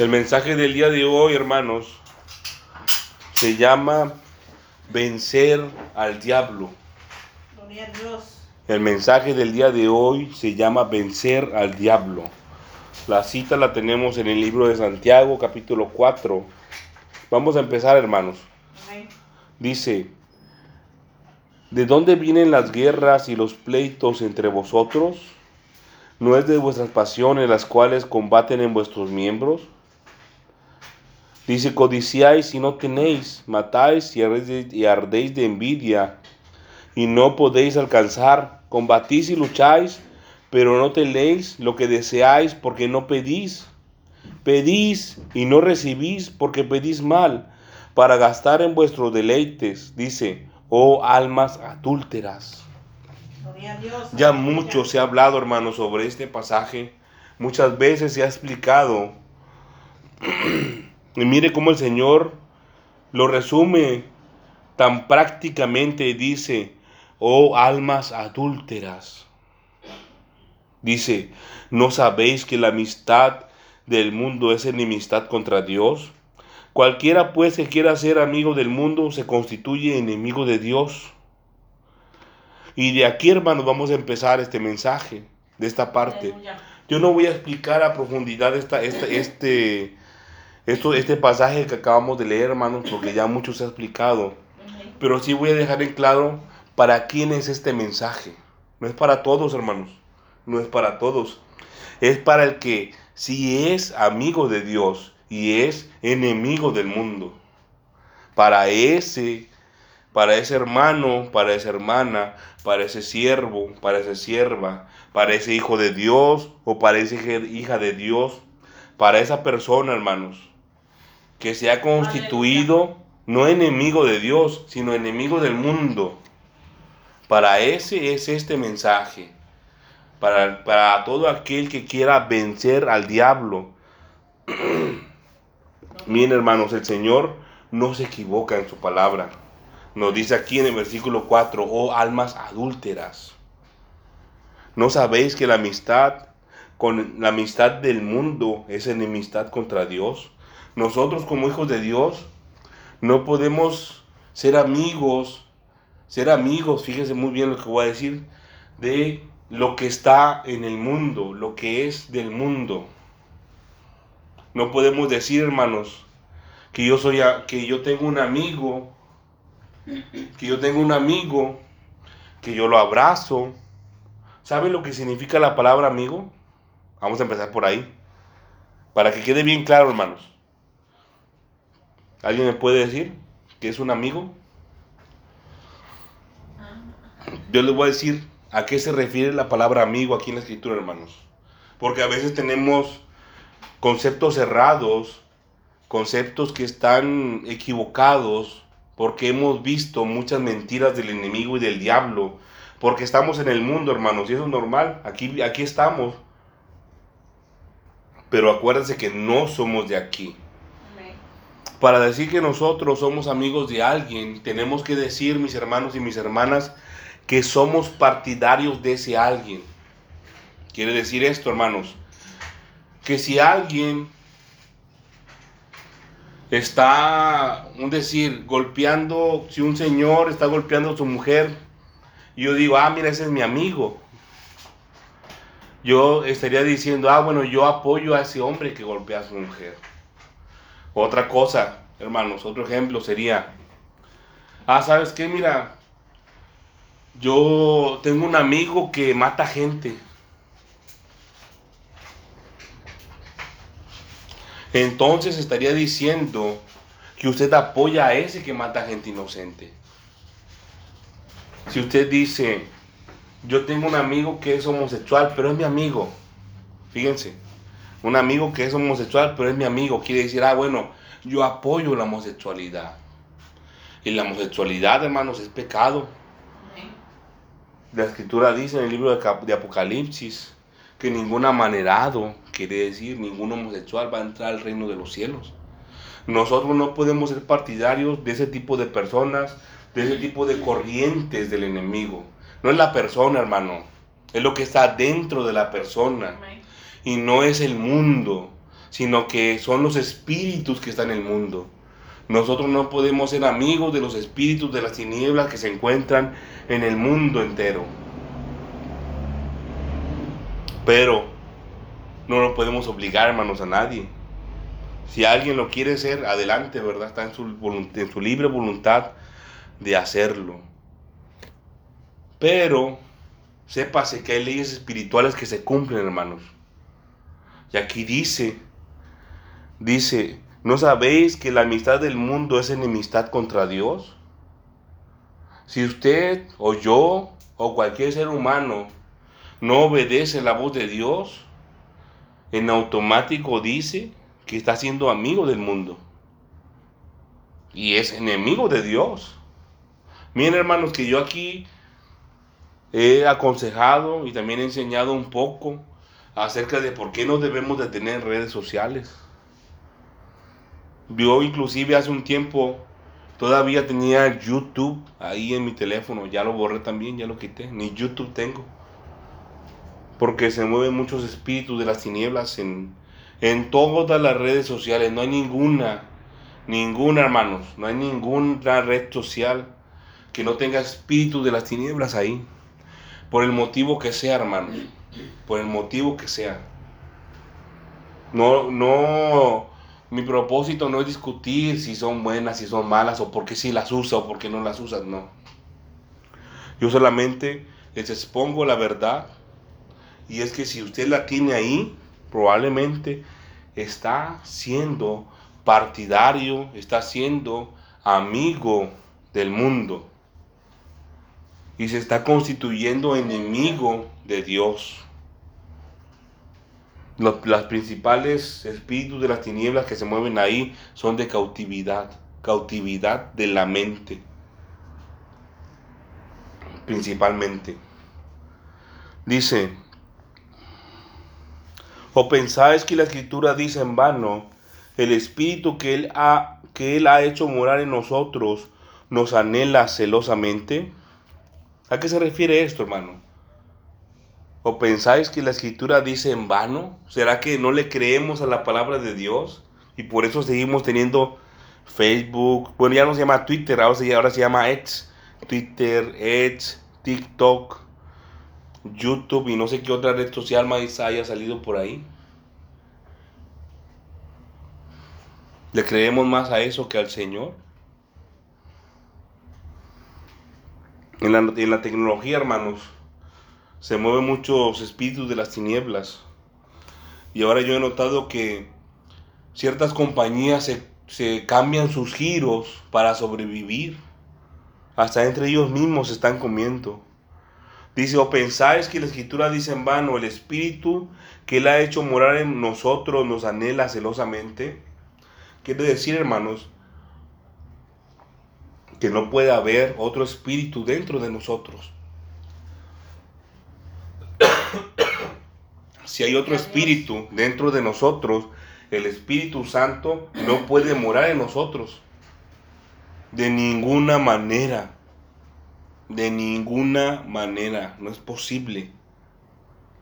El mensaje del día de hoy, hermanos, se llama vencer al diablo. Gloria a Dios. El mensaje del día de hoy se llama vencer al diablo. La cita la tenemos en el libro de Santiago, capítulo 4. Vamos a empezar, hermanos. Dice, ¿de dónde vienen las guerras y los pleitos entre vosotros? ¿No es de vuestras pasiones las cuales combaten en vuestros miembros? Dice, codiciáis y no tenéis, matáis y ardéis, de envidia y no podéis alcanzar, combatís y lucháis, pero no tenéis lo que deseáis porque no pedís. Pedís y no recibís porque pedís mal, para gastar en vuestros deleites, dice, oh almas adúlteras. Ya mucho se ha hablado, hermano, sobre este pasaje. Muchas veces se ha explicado. y mire cómo el Señor lo resume tan prácticamente. Dice, oh almas adúlteras. Dice, ¿no sabéis que la amistad del mundo es enemistad contra Dios? Cualquiera pues que quiera ser amigo del mundo se constituye enemigo de Dios. Y de aquí, hermanos, vamos a empezar este mensaje, de esta parte. Yo no voy a explicar a profundidad esta, esta- este, esto, este pasaje que acabamos de leer, hermanos, porque ya mucho se ha explicado. Pero sí voy a dejar en claro para quién es este mensaje. No es para todos, hermanos. No es para todos. Es para el que sí es amigo de Dios y es enemigo del mundo. Para ese, para ese hermano, para esa hermana, para ese siervo, para esa sierva, para ese hijo de Dios o para esa hija de Dios, para esa persona, hermanos, que se ha constituido no enemigo de Dios, sino enemigo del mundo. Para ese es este mensaje. Para, para todo aquel que quiera vencer al diablo. Miren hermanos, el Señor no se equivoca en su palabra. Nos dice aquí en el versículo 4, oh almas adúlteras. ¿No sabéis que la amistad con la amistad del mundo es enemistad contra Dios? Nosotros como hijos de Dios no podemos ser amigos, ser amigos, fíjese muy bien lo que voy a decir, de lo que está en el mundo, lo que es del mundo. No podemos decir, hermanos, que yo soy que yo tengo un amigo, que yo tengo un amigo, que yo lo abrazo. ¿Saben lo que significa la palabra amigo? Vamos a empezar por ahí. Para que quede bien claro, hermanos. ¿Alguien me puede decir que es un amigo? Yo les voy a decir a qué se refiere la palabra amigo aquí en la escritura, hermanos. Porque a veces tenemos conceptos cerrados, conceptos que están equivocados, porque hemos visto muchas mentiras del enemigo y del diablo, porque estamos en el mundo, hermanos, y eso es normal, aquí, aquí estamos. Pero acuérdense que no somos de aquí. Para decir que nosotros somos amigos de alguien, tenemos que decir, mis hermanos y mis hermanas, que somos partidarios de ese alguien. Quiere decir esto, hermanos, que si alguien está, un decir, golpeando, si un señor está golpeando a su mujer, yo digo, ah, mira, ese es mi amigo. Yo estaría diciendo, ah, bueno, yo apoyo a ese hombre que golpea a su mujer. Otra cosa, hermanos, otro ejemplo sería, ah, ¿sabes qué? Mira, yo tengo un amigo que mata gente. Entonces estaría diciendo que usted apoya a ese que mata gente inocente. Si usted dice, yo tengo un amigo que es homosexual, pero es mi amigo. Fíjense, un amigo que es homosexual, pero es mi amigo. Quiere decir, ah, bueno, yo apoyo la homosexualidad. Y la homosexualidad, hermanos, es pecado. La escritura dice en el libro de, Apocalipsis que ningún amanerado, quiere decir ningún homosexual, va a entrar al reino de los cielos. Nosotros no podemos ser partidarios de ese tipo de personas, de ese tipo de corrientes del enemigo. No es la persona, hermano, es lo que está dentro de la persona. Y no es el mundo. sino que son los espíritus que están en el mundo. Nosotros no podemos ser amigos de los espíritus de las tinieblas que se encuentran en el mundo entero. Pero no lo podemos obligar, hermanos, a nadie. Si alguien lo quiere hacer, adelante, ¿verdad? Está en su, en su libre voluntad de hacerlo. Pero sépase que hay leyes espirituales que se cumplen, hermanos. Y aquí dice, dice, ¿no sabéis que la amistad del mundo es enemistad contra Dios? Si usted o yo o cualquier ser humano no obedece la voz de Dios, en automático dice que está siendo amigo del mundo. Y es enemigo de Dios. Miren hermanos que yo aquí he aconsejado y también he enseñado un poco acerca de por qué no debemos de tener redes sociales. Yo inclusive hace un tiempo todavía tenía YouTube ahí en mi teléfono, ya lo borré también, ya lo quité, ni YouTube tengo. Porque se mueven muchos espíritus de las tinieblas en, en todas las redes sociales, no hay ninguna, ninguna hermanos, no hay ninguna red social que no tenga espíritus de las tinieblas ahí. Por el motivo que sea, hermanos. Por el motivo que sea. No, no, mi propósito no es discutir si son buenas, si son malas, o por qué si las usa o por qué no las usas, no. Yo solamente les expongo la verdad. Y es que si usted la tiene ahí, probablemente está siendo partidario, está siendo amigo del mundo y se está constituyendo enemigo de Dios. Los principales espíritus de las tinieblas que se mueven ahí son de cautividad, cautividad de la mente, principalmente. Dice, o pensáis que la escritura dice en vano, el espíritu que él ha, que él ha hecho morar en nosotros nos anhela celosamente. ¿A qué se refiere esto, hermano? ¿O pensáis que la escritura dice en vano? ¿Será que no le creemos a la palabra de Dios? Y por eso seguimos teniendo Facebook, bueno, ya no se llama Twitter, ahora se, ahora se llama X, Twitter, X, TikTok, YouTube y no sé qué otra red social más haya salido por ahí. ¿Le creemos más a eso que al Señor? En la, tecnología, hermanos, se mueven muchos espíritus de las tinieblas. Y ahora yo he notado que ciertas compañías se, se cambian sus giros para sobrevivir. Hasta entre ellos mismos se están comiendo. Dice, o pensáis que la escritura dice en vano, el espíritu que él ha hecho morar en nosotros nos anhela celosamente. Quiere decir, hermanos, que no puede haber otro espíritu dentro de nosotros. si hay otro espíritu dentro de nosotros, el Espíritu Santo no puede morar en nosotros. De ninguna manera. De ninguna manera. No es posible.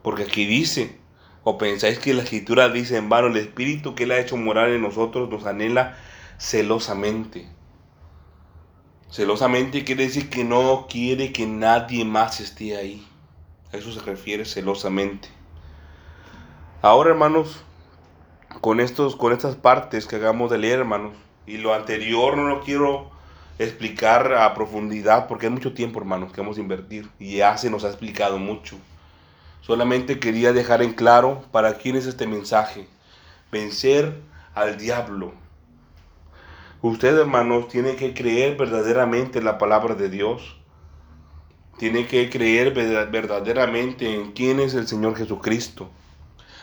Porque aquí dice, o pensáis que la escritura dice en vano, el Espíritu que Él ha hecho morar en nosotros nos anhela celosamente. Celosamente quiere decir que no quiere que nadie más esté ahí. A eso se refiere celosamente. Ahora, hermanos, con, estos, con estas partes que hagamos de leer, hermanos, y lo anterior no lo quiero explicar a profundidad porque hay mucho tiempo, hermanos, que vamos a invertir y ya se nos ha explicado mucho. Solamente quería dejar en claro para quién es este mensaje. Vencer al diablo. Usted, hermanos, tiene que creer verdaderamente en la palabra de Dios. Tiene que creer verdaderamente en quién es el Señor Jesucristo.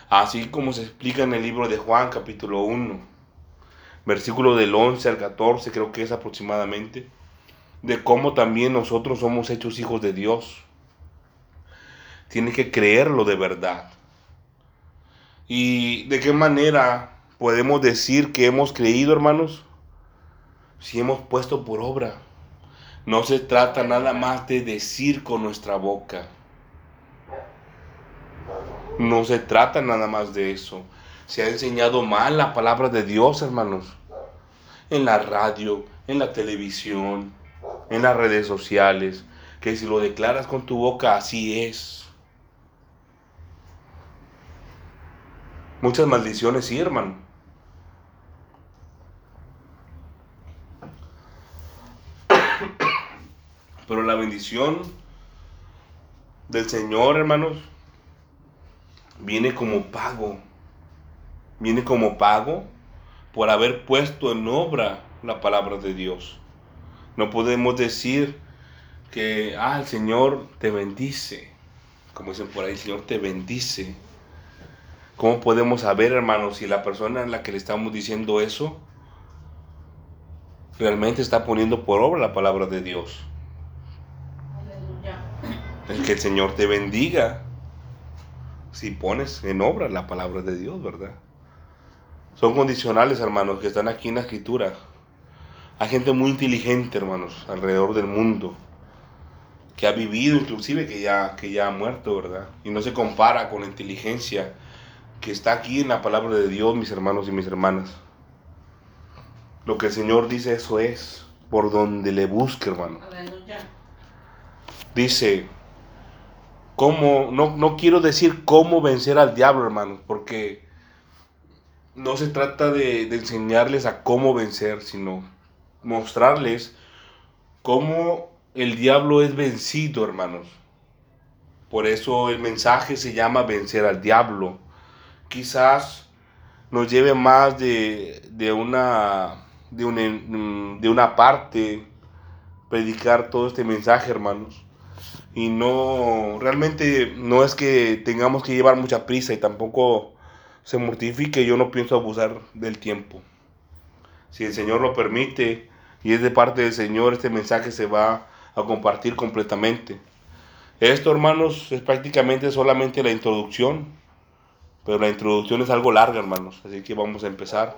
Así como se explica en el libro de Juan capítulo 1, versículo del 11 al 14, creo que es aproximadamente, de cómo también nosotros somos hechos hijos de Dios. Tiene que creerlo de verdad. ¿Y de qué manera podemos decir que hemos creído, hermanos? Si hemos puesto por obra. No se trata nada más de decir con nuestra boca. No se trata nada más de eso. se ha enseñado mal la palabra de Dios, hermanos. En la radio, en la televisión, en las redes sociales, que si lo declaras con tu boca, así es. Muchas maldiciones, sí, hermano. Pero la bendición del Señor, hermanos, viene como pago. Viene como pago por haber puesto en obra la palabra de Dios. No podemos decir que, ah, el Señor te bendice. Como dicen por ahí, el Señor te bendice. ¿Cómo podemos saber, hermanos, si la persona en la que le estamos diciendo eso realmente está poniendo por obra la palabra de Dios? El que el Señor te bendiga si pones en obra la palabra de Dios, ¿verdad? Son condicionales, hermanos, que están aquí en la escritura. Hay gente muy inteligente, hermanos, alrededor del mundo, que ha vivido inclusive, que ya, que ya ha muerto, ¿verdad? Y no se compara con la inteligencia que está aquí en la palabra de Dios, mis hermanos y mis hermanas. Lo que el Señor dice, eso es, por donde le busque, hermano. Dice, cómo, no, no quiero decir cómo vencer al diablo, hermanos, porque no se trata de, de enseñarles a cómo vencer, sino mostrarles cómo el diablo es vencido, hermanos. Por eso el mensaje se llama vencer al diablo. Quizás nos lleve más de, de una, de, una, de una parte predicar todo este mensaje, hermanos. Y no, realmente no es que tengamos que llevar mucha prisa y tampoco se mortifique. Yo no pienso abusar del tiempo. Si el Señor lo permite y es de parte del Señor, este mensaje se va a compartir completamente. Esto, hermanos, es prácticamente solamente la introducción. Pero la introducción es algo larga, hermanos. Así que vamos a empezar.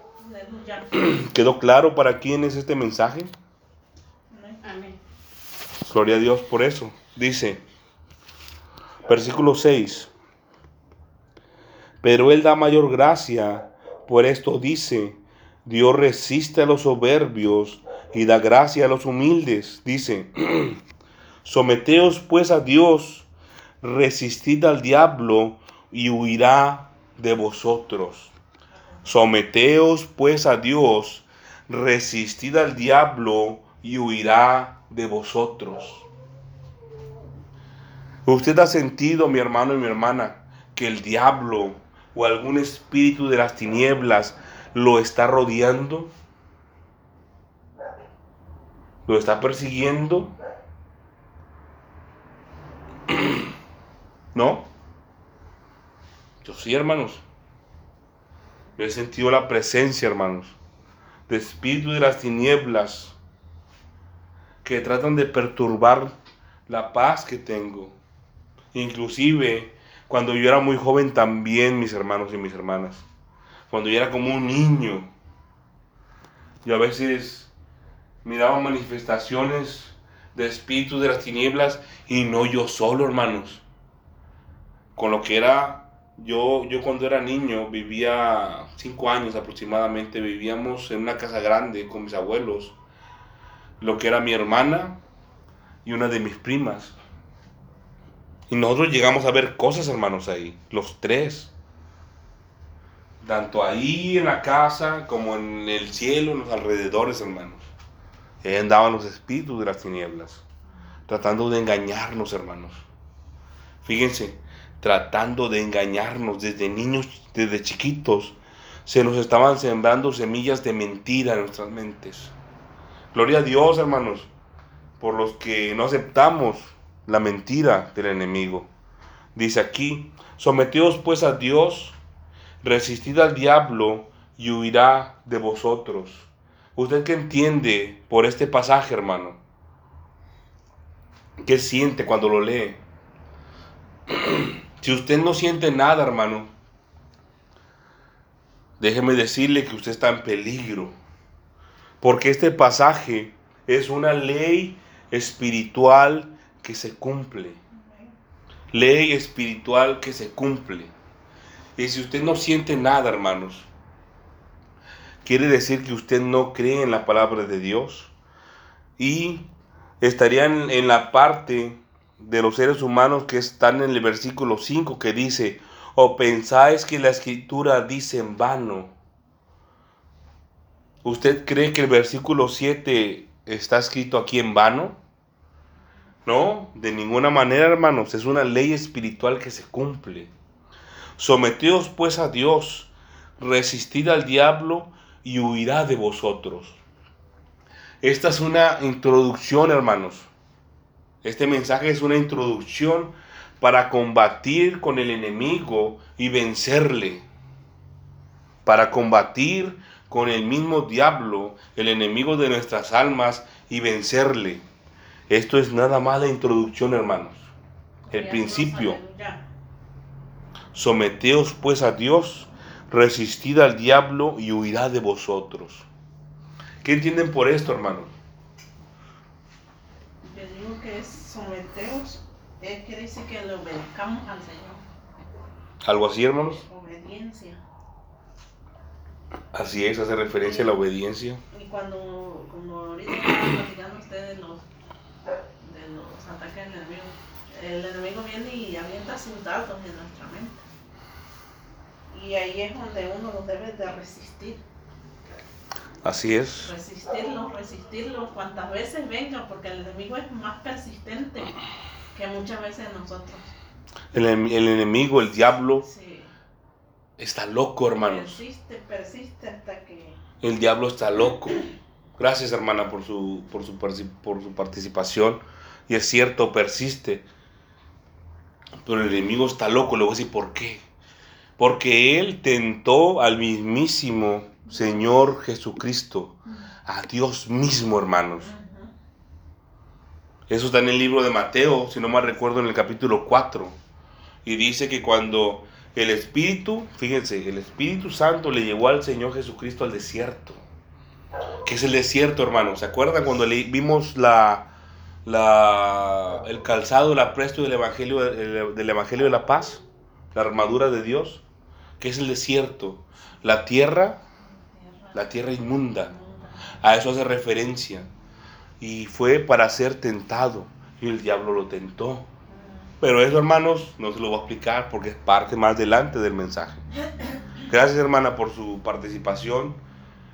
¿Quedó claro para quién es este mensaje? Amén. Gloria a Dios por eso. Dice, versículo 6. Pero Él da mayor gracia. Por esto dice, Dios resiste a los soberbios y da gracia a los humildes. Dice, someteos pues a Dios, resistid al diablo y huirá de vosotros. Someteos pues a Dios, resistid al diablo y huirá de vosotros. ¿Usted ha sentido, mi hermano y mi hermana, que el diablo o algún espíritu de las tinieblas lo está rodeando? ¿Lo está persiguiendo? ¿No? Yo sí, hermanos. Yo he sentido la presencia, hermanos, de espíritu de las tinieblas que tratan de perturbar la paz que tengo. Inclusive cuando yo era muy joven también, mis hermanos y mis hermanas. Cuando yo era como un niño. Yo a veces miraba manifestaciones de espíritus de las tinieblas y no yo solo, hermanos. Con lo que era yo, yo cuando era niño, vivía cinco años aproximadamente, vivíamos en una casa grande con mis abuelos, lo que era mi hermana y una de mis primas. Y nosotros llegamos a ver cosas, hermanos, ahí, los tres. Tanto ahí en la casa como en el cielo, en los alrededores, hermanos. Y ahí andaban los espíritus de las tinieblas, tratando de engañarnos, hermanos. Fíjense, tratando de engañarnos desde niños, desde chiquitos. Se nos estaban sembrando semillas de mentira en nuestras mentes. Gloria a Dios, hermanos, por los que no aceptamos la mentira del enemigo. Dice aquí, someteos pues a Dios, resistid al diablo y huirá de vosotros. ¿Usted qué entiende por este pasaje, hermano? ¿Qué siente cuando lo lee? Si usted no siente nada, hermano, déjeme decirle que usted está en peligro. Porque este pasaje es una ley espiritual que se cumple. Ley espiritual que se cumple. Y si usted no siente nada, hermanos, quiere decir que usted no cree en la palabra de Dios. Y estarían en la parte de los seres humanos que están en el versículo 5 que dice, o pensáis que la escritura dice en vano. ¿Usted cree que el versículo 7 está escrito aquí en vano? No, de ninguna manera, hermanos, es una ley espiritual que se cumple. Someteos pues a Dios, resistid al diablo y huirá de vosotros. Esta es una introducción, hermanos. Este mensaje es una introducción para combatir con el enemigo y vencerle. Para combatir con el mismo diablo, el enemigo de nuestras almas, y vencerle. Esto es nada más la introducción, hermanos. El principio. Someteos pues a Dios, resistid al diablo y huirá de vosotros. ¿Qué entienden por esto, hermanos? Yo digo que es someteos, es quiere decir que le obedezcamos al Señor. ¿Algo así, hermanos? Obediencia. Así es, hace referencia a la obediencia. Y cuando, como ahorita estaban platicando ustedes de los, los ataques del enemigo, el enemigo viene y avienta sus datos en nuestra mente. Y ahí es donde uno los debe de resistir. Así es. Resistirlo, resistirlo cuantas veces venga, porque el enemigo es más persistente que muchas veces nosotros. El, el enemigo, el diablo, Sí. está loco, hermanos. Persiste, persiste hasta que... El diablo está loco. Gracias, hermana, por su, por su, por su participación. Y es cierto, persiste. Pero el enemigo está loco. Le voy a decir por qué. Porque él tentó al mismísimo Señor Jesucristo. A Dios mismo, hermanos. Eso está en el libro de Mateo, si no mal recuerdo, en el capítulo 4. Y dice que cuando el Espíritu, fíjense, el Espíritu Santo le llevó al Señor Jesucristo al desierto. ¿Qué es el desierto, hermanos? ¿Se acuerdan cuando le, vimos la, la, el calzado, el apresto del evangelio, del, del Evangelio de la Paz? La armadura de Dios. ¿Qué es el desierto? La tierra, la tierra inmunda. A eso hace referencia. Y fue para ser tentado. Y el diablo lo tentó. Pero eso, hermanos, no se lo voy a explicar porque es parte más adelante del mensaje. Gracias, hermana, por su participación.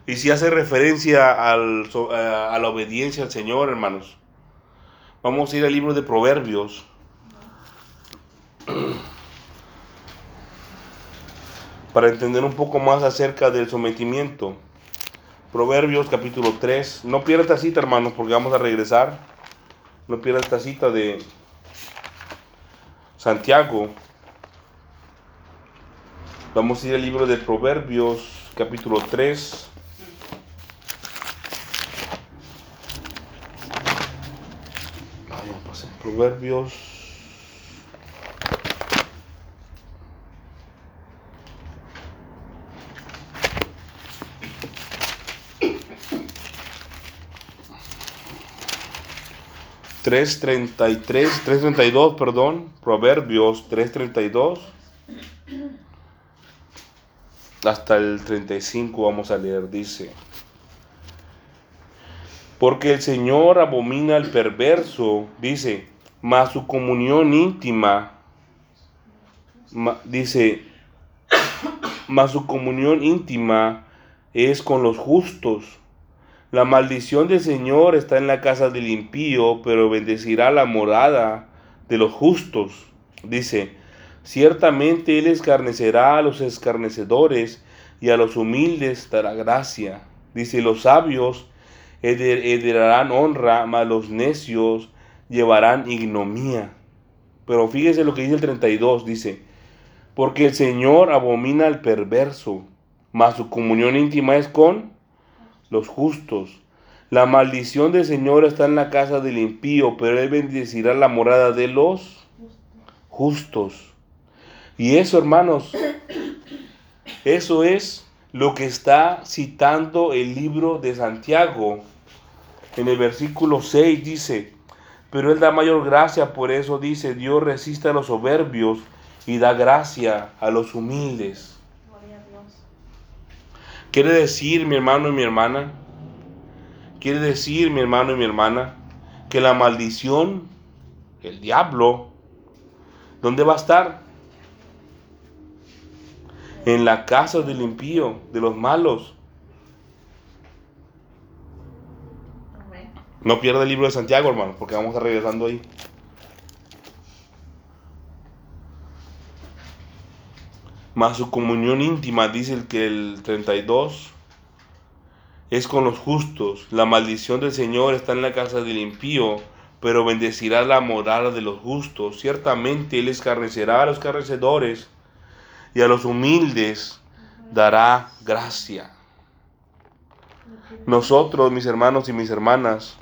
Y si hace referencia al, a a la obediencia al Señor, hermanos. Vamos a ir al libro de Proverbios. Para entender un poco más acerca del sometimiento. Proverbios capítulo 3. No pierda esta cita, hermanos, porque vamos a regresar. No pierda esta cita de Santiago. Vamos a ir al libro de Proverbios capítulo 3. Ay, ya pasé. Proverbios. Tres treinta y tres, tres treinta y dos, perdón, Proverbios tres treinta y dos hasta el 35 vamos a leer, dice. Porque el Señor abomina al perverso, dice, mas su comunión íntima, ma- dice, mas su comunión íntima es con los justos. La maldición del Señor está en la casa del impío, pero bendecirá la morada de los justos. Dice, Ciertamente Él escarnecerá a los escarnecedores y a los humildes dará gracia. Dice, los sabios hered- heredarán honra, mas los necios llevarán ignomía. Pero fíjese lo que dice el 32, dice, porque el Señor abomina al perverso, mas su comunión íntima es con los justos. La maldición del Señor está en la casa del impío, pero Él bendecirá la morada de los justos. Y eso, hermanos, eso es lo que está citando el libro de Santiago. En el versículo 6 dice, pero Él da mayor gracia, por eso dice, Dios resiste a los soberbios y da gracia a los humildes. Gloria a Dios. Quiere decir, mi hermano y mi hermana, quiere decir, mi hermano y mi hermana, que la maldición, el diablo, ¿dónde va a estar? En la casa del impío, de los malos. Amén. No pierda el libro de Santiago, hermano, porque vamos a regresando ahí. Más su comunión íntima, dice el que el 32, es con los justos. La maldición del Señor está en la casa del impío, pero bendecirá la morada de los justos. Ciertamente Él escarnecerá a los carnecedores y a los humildes dará gracia. Nosotros, mis hermanos y mis hermanas,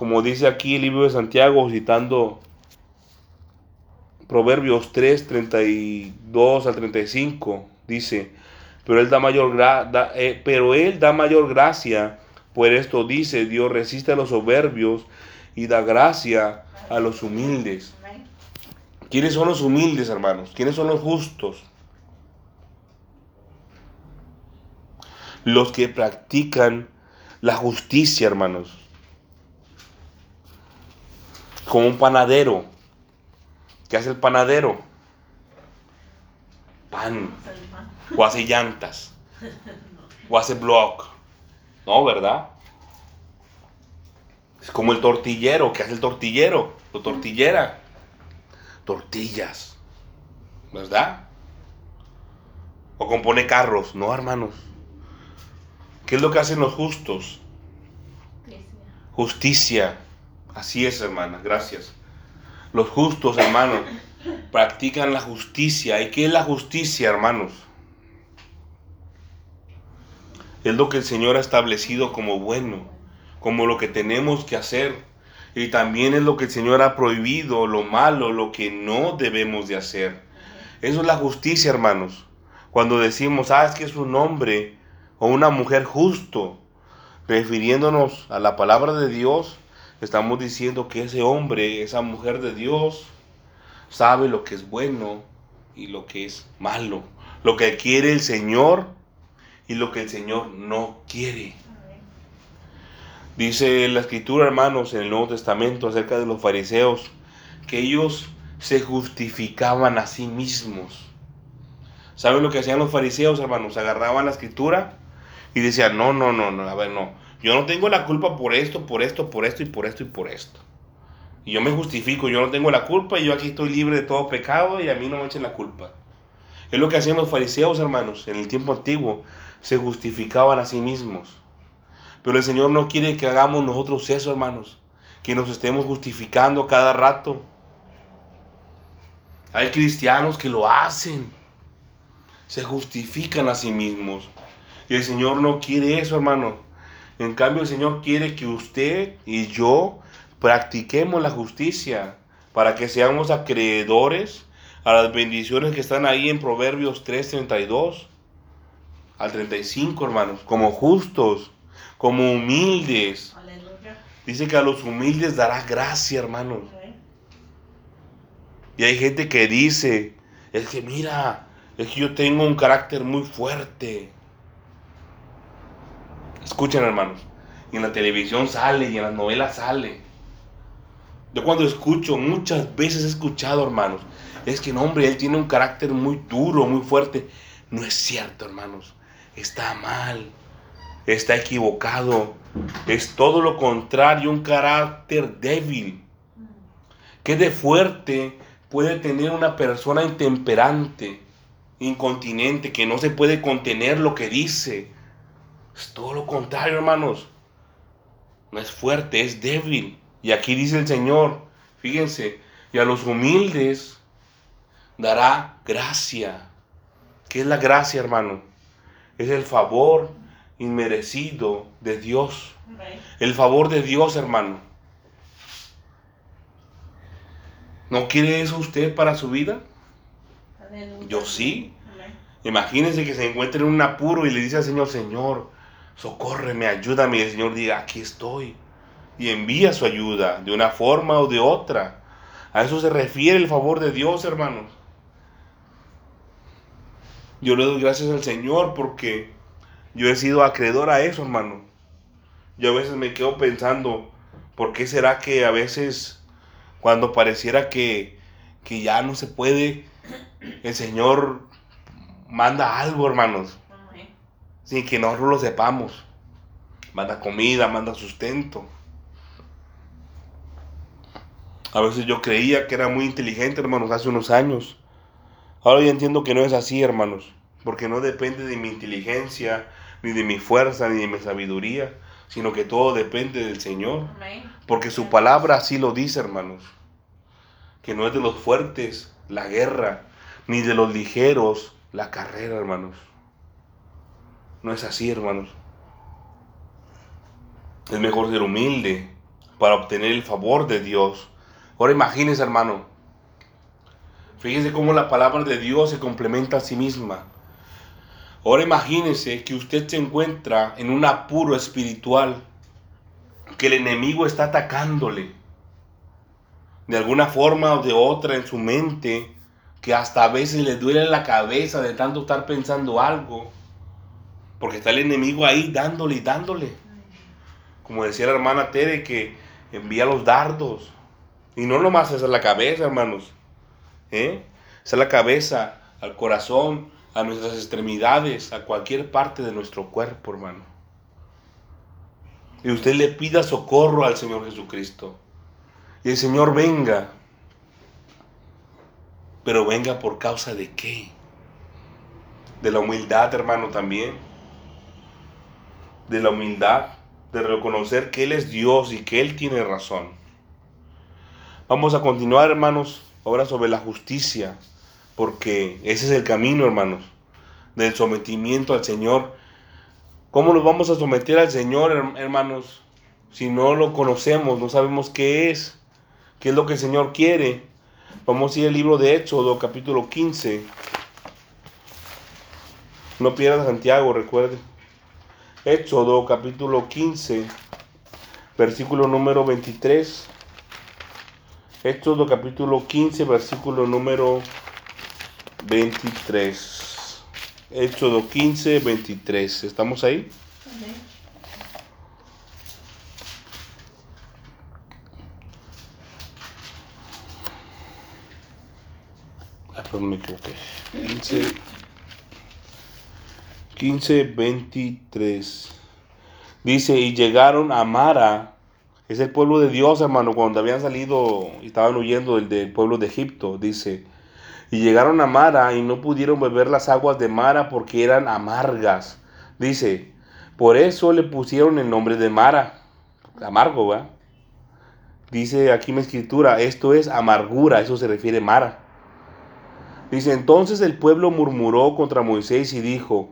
como dice aquí el libro de Santiago, citando Proverbios 3, 32 al 35, dice, pero él da mayor, eh, pero él da mayor gracia, por esto dice, Dios resiste a los soberbios y da gracia a los humildes. ¿Quiénes son los humildes, hermanos? ¿Quiénes son los justos? Los que practican la justicia, hermanos. Como un panadero. ¿Qué hace el panadero? Pan. O hace llantas. O hace block. No, ¿verdad? Es como el tortillero. ¿Qué hace el tortillero? O tortillera. Tortillas. ¿Verdad? O compone carros. No, hermanos. ¿Qué es lo que hacen los justos? Justicia. Así es, hermana. Gracias. Los justos, hermanos, practican la justicia. ¿Y qué es la justicia, hermanos? Es lo que el Señor ha establecido como bueno, como lo que tenemos que hacer. Y también es lo que el Señor ha prohibido, lo malo, lo que no debemos de hacer. Eso es la justicia, hermanos. Cuando decimos, ah, es que es un hombre o una mujer justo, refiriéndonos a la palabra de Dios, estamos diciendo que ese hombre, esa mujer de Dios, sabe lo que es bueno y lo que es malo, lo que quiere el Señor y lo que el Señor no quiere. Dice la escritura, hermanos, en el Nuevo Testamento acerca de los fariseos, que ellos se justificaban a sí mismos. ¿Saben lo que hacían los fariseos, hermanos? Agarraban la escritura y decían, no, no, no, no, a ver, no. Yo no tengo la culpa por esto, por esto, por esto y por esto y por esto. Y yo me justifico, yo no tengo la culpa y yo aquí estoy libre de todo pecado y a mí no me echen la culpa. Es lo que hacían los fariseos, hermanos, en el tiempo antiguo. Se justificaban a sí mismos. Pero el Señor no quiere que hagamos nosotros eso, hermanos. Que nos estemos justificando cada rato. Hay cristianos que lo hacen. Se justifican a sí mismos. Y el Señor no quiere eso, hermano. En cambio, el Señor quiere que usted y yo practiquemos la justicia para que seamos acreedores a las bendiciones que están ahí en Proverbios 3:32 al 35, hermanos, como justos, como humildes. Aleluya. Dice que a los humildes dará gracia, hermanos. Y hay gente que dice, es que mira, es que yo tengo un carácter muy fuerte. Escuchen, hermanos, y en la televisión sale y en las novelas sale. Yo cuando escucho, muchas veces he escuchado, hermanos, es que no, hombre, él tiene un carácter muy duro, muy fuerte. No es cierto, hermanos. Está mal. Está equivocado. Es todo lo contrario, un carácter débil. ¿Qué de fuerte puede tener una persona intemperante, incontinente, que no se puede contener lo que dice? Es todo lo contrario, hermanos. No es fuerte, es débil. Y aquí dice el Señor, fíjense, y a los humildes dará gracia. ¿Qué es la gracia, hermano? Es el favor inmerecido de Dios. El favor de Dios, hermano. ¿No quiere eso usted para su vida? Yo sí. Imagínense que se encuentre en un apuro y le dice al Señor, Señor, socórreme, ayúdame. Y el Señor diga, aquí estoy. Y envía su ayuda de una forma o de otra. A eso se refiere el favor de Dios, hermanos. Yo le doy gracias al Señor porque yo he sido acreedor a eso, hermano. Yo a veces me quedo pensando, ¿por qué será que a veces cuando pareciera que, que ya no se puede, el Señor manda algo, hermanos. Sin que nosotros lo sepamos? Manda comida, manda sustento. A veces yo creía que era muy inteligente, hermanos, hace unos años. Ahora yo entiendo que no es así, hermanos, porque no depende de mi inteligencia, ni de mi fuerza, ni de mi sabiduría, sino que todo depende del Señor. Porque su palabra así lo dice, hermanos. Que no es de los fuertes la guerra, ni de los ligeros la carrera, hermanos. No es así, hermanos. Es mejor ser humilde para obtener el favor de Dios. Ahora imagínense, hermano. Fíjense cómo la palabra de Dios se complementa a sí misma. Ahora imagínense que usted se encuentra en un apuro espiritual, que el enemigo está atacándole de alguna forma o de otra en su mente, que hasta a veces le duele la cabeza de tanto estar pensando algo, porque está el enemigo ahí dándole y dándole. Como decía la hermana Tere, que envía los dardos. Y no nomás es la cabeza, hermanos. ¿eh? Es la cabeza, al corazón, a nuestras extremidades, a cualquier parte de nuestro cuerpo, hermano. Y usted le pida socorro al Señor Jesucristo. Y el Señor venga. Pero venga por causa de qué? De la humildad, hermano, también. De la humildad, de reconocer que Él es Dios y que Él tiene razón. Vamos a continuar, hermanos, ahora sobre la justicia, porque ese es el camino, hermanos, del sometimiento al Señor. ¿Cómo nos vamos a someter al Señor, her- hermanos? Si no lo conocemos, no sabemos qué es, qué es lo que el Señor quiere. Vamos a ir al libro de Éxodo, capítulo 15. No pierdas Santiago, recuerde. Éxodo, capítulo 15, versículo número 23. Éxodo, capítulo 15, versículo número 23. Éxodo 15, 23. ¿Estamos ahí? Amén. Ah, perdón, me equivoqué. 15, 15, 23. Dice, y llegaron a Mara, es el pueblo de Dios, hermano, cuando habían salido y estaban huyendo del, del pueblo de Egipto, dice, y llegaron a Mara y no pudieron beber las aguas de Mara porque eran amargas. Dice, por eso le pusieron el nombre de Mara, amargo, ¿va? Dice aquí mi escritura, esto es amargura, eso se refiere Mara. Dice, entonces el pueblo murmuró contra Moisés y dijo,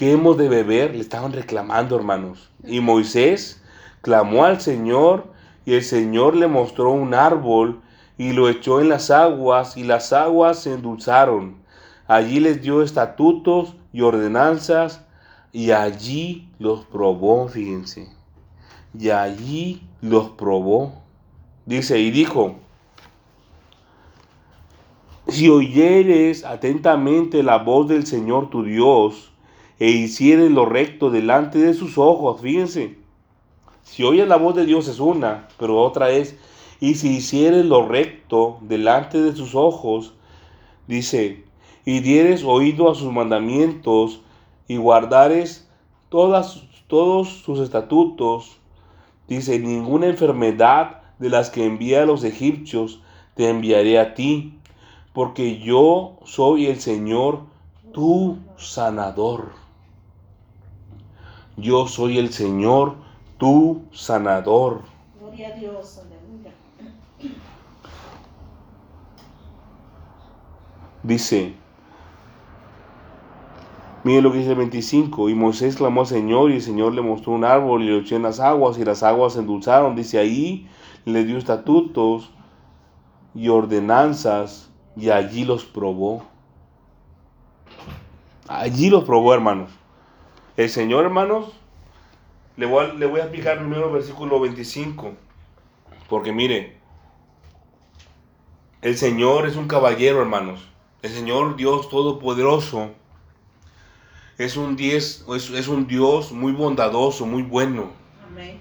¿qué hemos de beber? Le estaban reclamando, hermanos. Y Moisés clamó al Señor y el Señor le mostró un árbol y lo echó en las aguas y las aguas se endulzaron. Allí les dio estatutos y ordenanzas y allí los probó, fíjense. Y allí los probó. Dice, y dijo, si oyeres atentamente la voz del Señor tu Dios e hicieres lo recto delante de sus ojos, fíjense, si oyes la voz de Dios es una, pero otra es, y si hicieres lo recto delante de sus ojos, dice, y dieres oído a sus mandamientos y guardares todas, todos sus estatutos, dice, ninguna enfermedad de las que envía a los egipcios te enviaré a ti, porque yo soy el Señor, tu sanador. Yo soy el Señor, tu sanador. Gloria a Dios, aleluya. Dice, miren lo que dice el 25, y Moisés clamó al Señor y el Señor le mostró un árbol y lo echó en las aguas y las aguas se endulzaron. Dice ahí, le dio estatutos y ordenanzas y allí los probó. Allí los probó, hermanos. El Señor, hermanos, le voy a, le voy a explicar primero el versículo 25. Porque mire, el Señor es un caballero, hermanos. El Señor Dios Todopoderoso es un, diez, es, es un Dios muy bondadoso, muy bueno. Amén.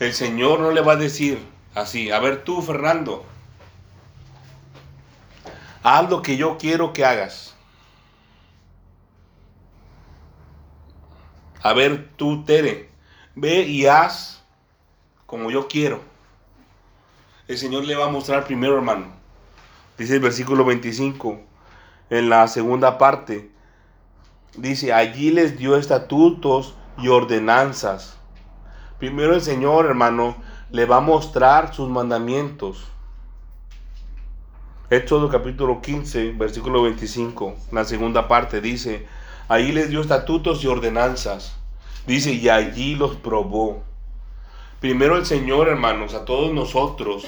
El Señor no le va a decir así, a ver tú, Fernando, haz lo que yo quiero que hagas. A ver tú, Tere, ve y haz como yo quiero. El Señor le va a mostrar primero, hermano. Dice el versículo 25, en la segunda parte. Dice, allí les dio estatutos y ordenanzas. Primero el Señor, hermano, le va a mostrar sus mandamientos. Éxodo capítulo 15, versículo 25, la segunda parte dice, ahí les dio estatutos y ordenanzas. Dice, y allí los probó. Primero el Señor, hermanos, a todos nosotros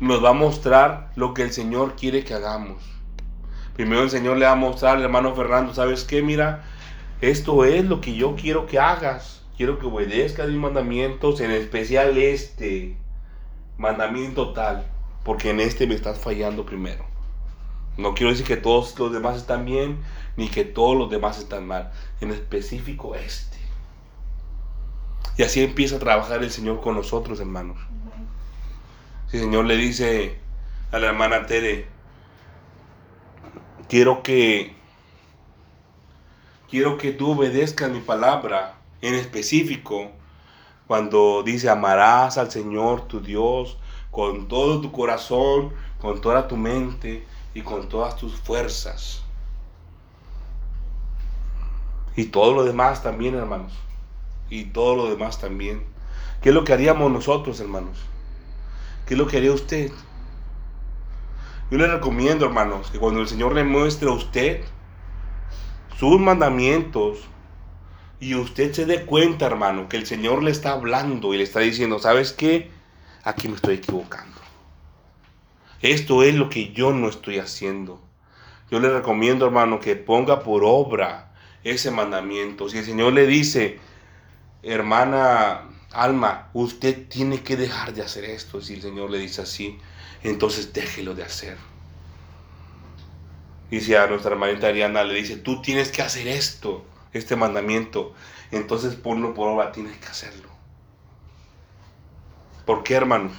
nos va a mostrar lo que el Señor quiere que hagamos. Primero el Señor le va a mostrar al hermano Fernando, ¿sabes qué? Mira, esto es lo que yo quiero que hagas. Quiero que obedezcas mis mandamientos, en especial este mandamiento tal, porque en este me estás fallando primero. No quiero decir que todos los demás están bien, ni que todos los demás están mal. En específico este. Y así empieza a trabajar el Señor con nosotros, hermanos. Si el Señor le dice a la hermana Tere, quiero que quiero que tú obedezcas mi palabra en específico cuando dice amarás al Señor tu Dios con todo tu corazón, con toda tu mente y con todas tus fuerzas. Y todo lo demás también, hermanos. Y todo lo demás también. ¿Qué es lo que haríamos nosotros, hermanos? ¿Qué es lo que haría usted? Yo le recomiendo, hermanos, que cuando el Señor le muestre a usted sus mandamientos y usted se dé cuenta, hermano, que el Señor le está hablando y le está diciendo, ¿sabes qué? Aquí me estoy equivocando. Esto es lo que yo no estoy haciendo. Yo le recomiendo, hermano, que ponga por obra ese mandamiento. Si el Señor le dice, hermana Alma, usted tiene que dejar de hacer esto. Si el Señor le dice así, entonces déjelo de hacer. Y si a nuestra hermanita Ariana le dice, tú tienes que hacer esto, este mandamiento, entonces ponlo por obra, tienes que hacerlo. ¿Por qué, hermanos?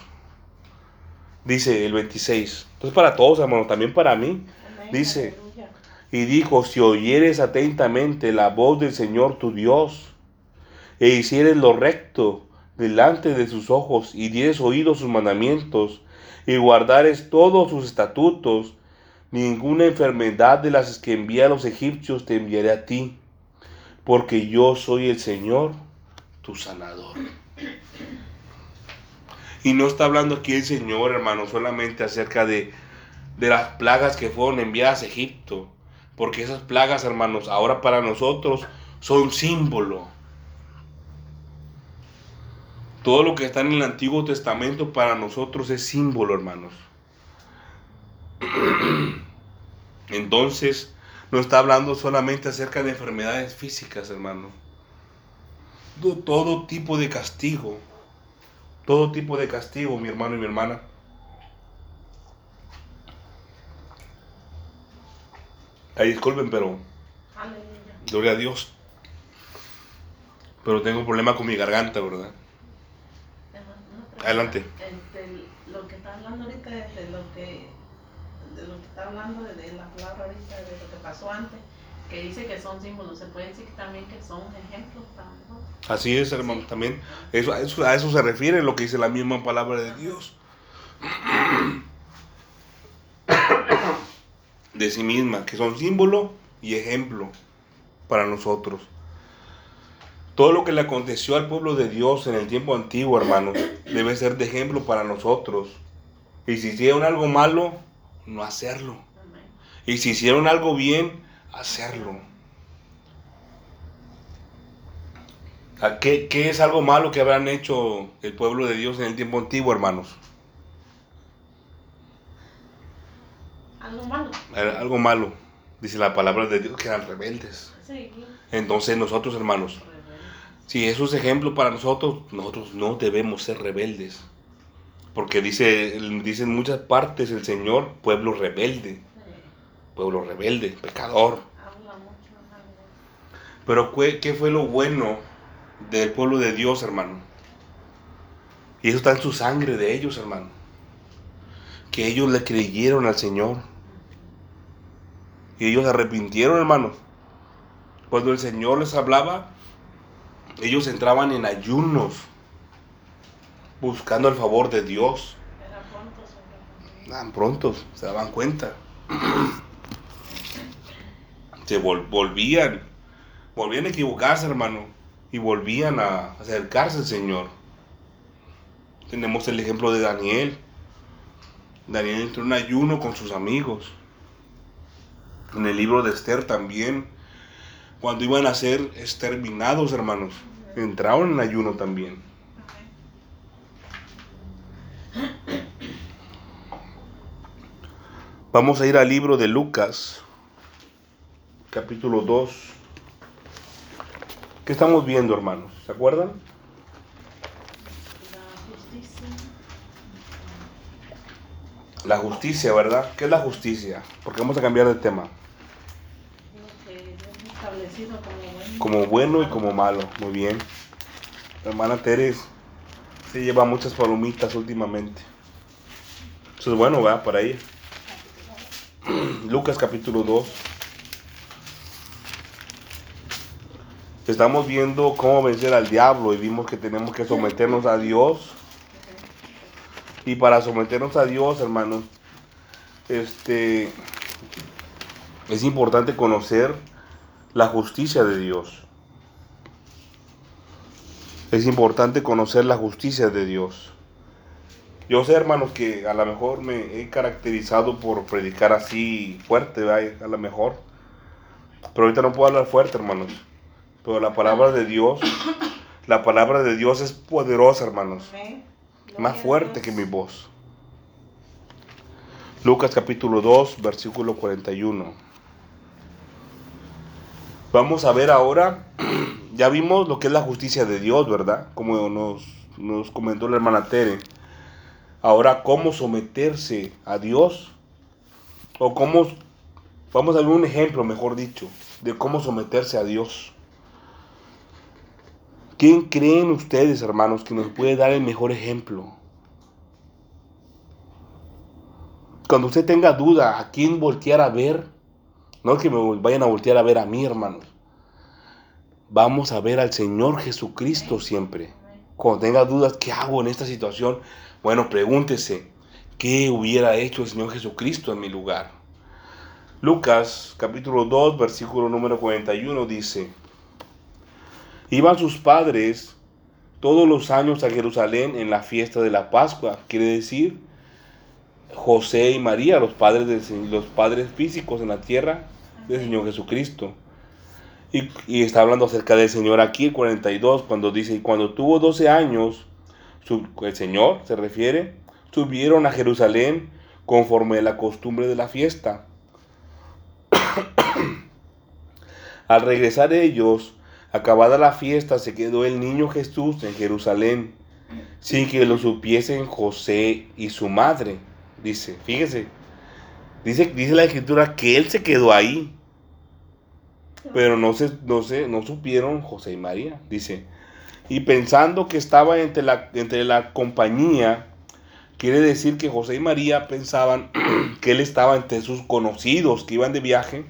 Dice el 26. Entonces para todos, hermanos, también para mí. Dice, y dijo, si oyeres atentamente la voz del Señor tu Dios, e hicieres lo recto delante de sus ojos, y dieres oído sus mandamientos, y guardares todos sus estatutos, ninguna enfermedad de las que envía a los egipcios te enviaré a ti, porque yo soy el Señor, tu sanador. Y no está hablando aquí el Señor, hermano, solamente acerca de, de las plagas que fueron enviadas a Egipto. Porque esas plagas, hermanos, ahora para nosotros son símbolo. Todo lo que está en el Antiguo Testamento para nosotros es símbolo, hermanos. Entonces, no está hablando solamente acerca de enfermedades físicas, hermano. Todo, todo tipo de castigo. Todo tipo de castigo, mi hermano y mi hermana. Ay, disculpen, pero Aleluya. gloria a Dios. Pero tengo un problema con mi garganta, ¿verdad? Adelante. Este, lo que está hablando ahorita es de lo que, de lo que está hablando de, de la palabra ahorita, de lo que pasó antes, que dice que son símbolos. Se puede decir también que son ejemplos para nosotros. Así es, hermano, también. Eso, eso, a eso se refiere lo que dice la misma palabra de Dios. De sí misma, que son símbolo y ejemplo para nosotros. Todo lo que le aconteció al pueblo de Dios en el tiempo antiguo, hermanos, debe ser de ejemplo para nosotros. Y si hicieron algo malo, no hacerlo. Y si hicieron algo bien, hacerlo. ¿A ¿Qué, qué es algo malo que habrán hecho el pueblo de Dios en el tiempo antiguo, hermanos? Algo malo. Algo malo. Dice la palabra de Dios que eran rebeldes. Entonces nosotros, hermanos, si eso es ejemplo para nosotros, nosotros no debemos ser rebeldes. Porque dice, dice en muchas partes el Señor, pueblo rebelde, pueblo rebelde, pecador. Pero ¿qué fue lo bueno del pueblo de Dios, hermano? Y eso está en su sangre de ellos, hermano. Que ellos le creyeron al Señor. Y ellos se arrepintieron, hermano. Cuando el Señor les hablaba, ellos entraban en ayunos, buscando el favor de Dios. Eran prontos, se daban cuenta. Se volvían, volvían a equivocarse, hermano, y volvían a acercarse al Señor. Tenemos el ejemplo de Daniel. Daniel entró en ayuno con sus amigos. En el libro de Esther también, cuando iban a ser exterminados, hermanos, entraron en ayuno también. Vamos a ir al libro de Lucas, capítulo 2. ¿Qué estamos viendo, hermanos? ¿Se acuerdan? La justicia, ¿verdad? ¿Qué es la justicia? Porque vamos a cambiar de tema. Como bueno y como malo. Muy bien. Hermana Teres se lleva muchas palomitas últimamente. Eso es bueno, ¿verdad? Para ella. Lucas capítulo 2. Estamos viendo cómo vencer al diablo y vimos que tenemos que someternos a Dios y para someternos a Dios, hermanos, este, es importante conocer la justicia de Dios. Es importante conocer la justicia de Dios. Yo sé, hermanos, que a lo mejor me he caracterizado por predicar así fuerte, a lo mejor. Pero ahorita no puedo hablar fuerte, hermanos. Pero la palabra de Dios, la palabra de Dios es poderosa, hermanos más fuerte que mi voz. Lucas capítulo 2, versículo 41. Vamos a ver ahora, ya vimos lo que es la justicia de Dios, ¿verdad? Como nos, comentó la hermana Tere. Ahora, ¿cómo someterse a Dios? O cómo, vamos a ver un ejemplo, mejor dicho, de cómo someterse a Dios. ¿Quién creen ustedes, hermanos, que nos puede dar el mejor ejemplo? Cuando usted tenga duda a quién voltear a ver, no que me vayan a voltear a ver a mí, hermanos. Vamos a ver al Señor Jesucristo siempre. Cuando tenga dudas, ¿qué hago en esta situación? Bueno, pregúntese, ¿qué hubiera hecho el Señor Jesucristo en mi lugar? Lucas capítulo 2, versículo número 41 dice, Iban sus padres todos los años a Jerusalén en la fiesta de la Pascua, quiere decir José y María, los padres, de, los padres físicos en la tierra del Señor Jesucristo. Y, está hablando acerca del Señor aquí, el 42, cuando dice, y cuando tuvo 12 años, el Señor se refiere, subieron a Jerusalén conforme a la costumbre de la fiesta. Al regresar ellos, Acabada la fiesta, se quedó el niño Jesús en Jerusalén, sin que lo supiesen José y su madre. Dice, fíjese, dice, dice la escritura que él se quedó ahí, pero no se, no no supieron José y María, dice. Y pensando que estaba entre la, entre la compañía, quiere decir que José y María pensaban que él estaba entre sus conocidos que iban de viaje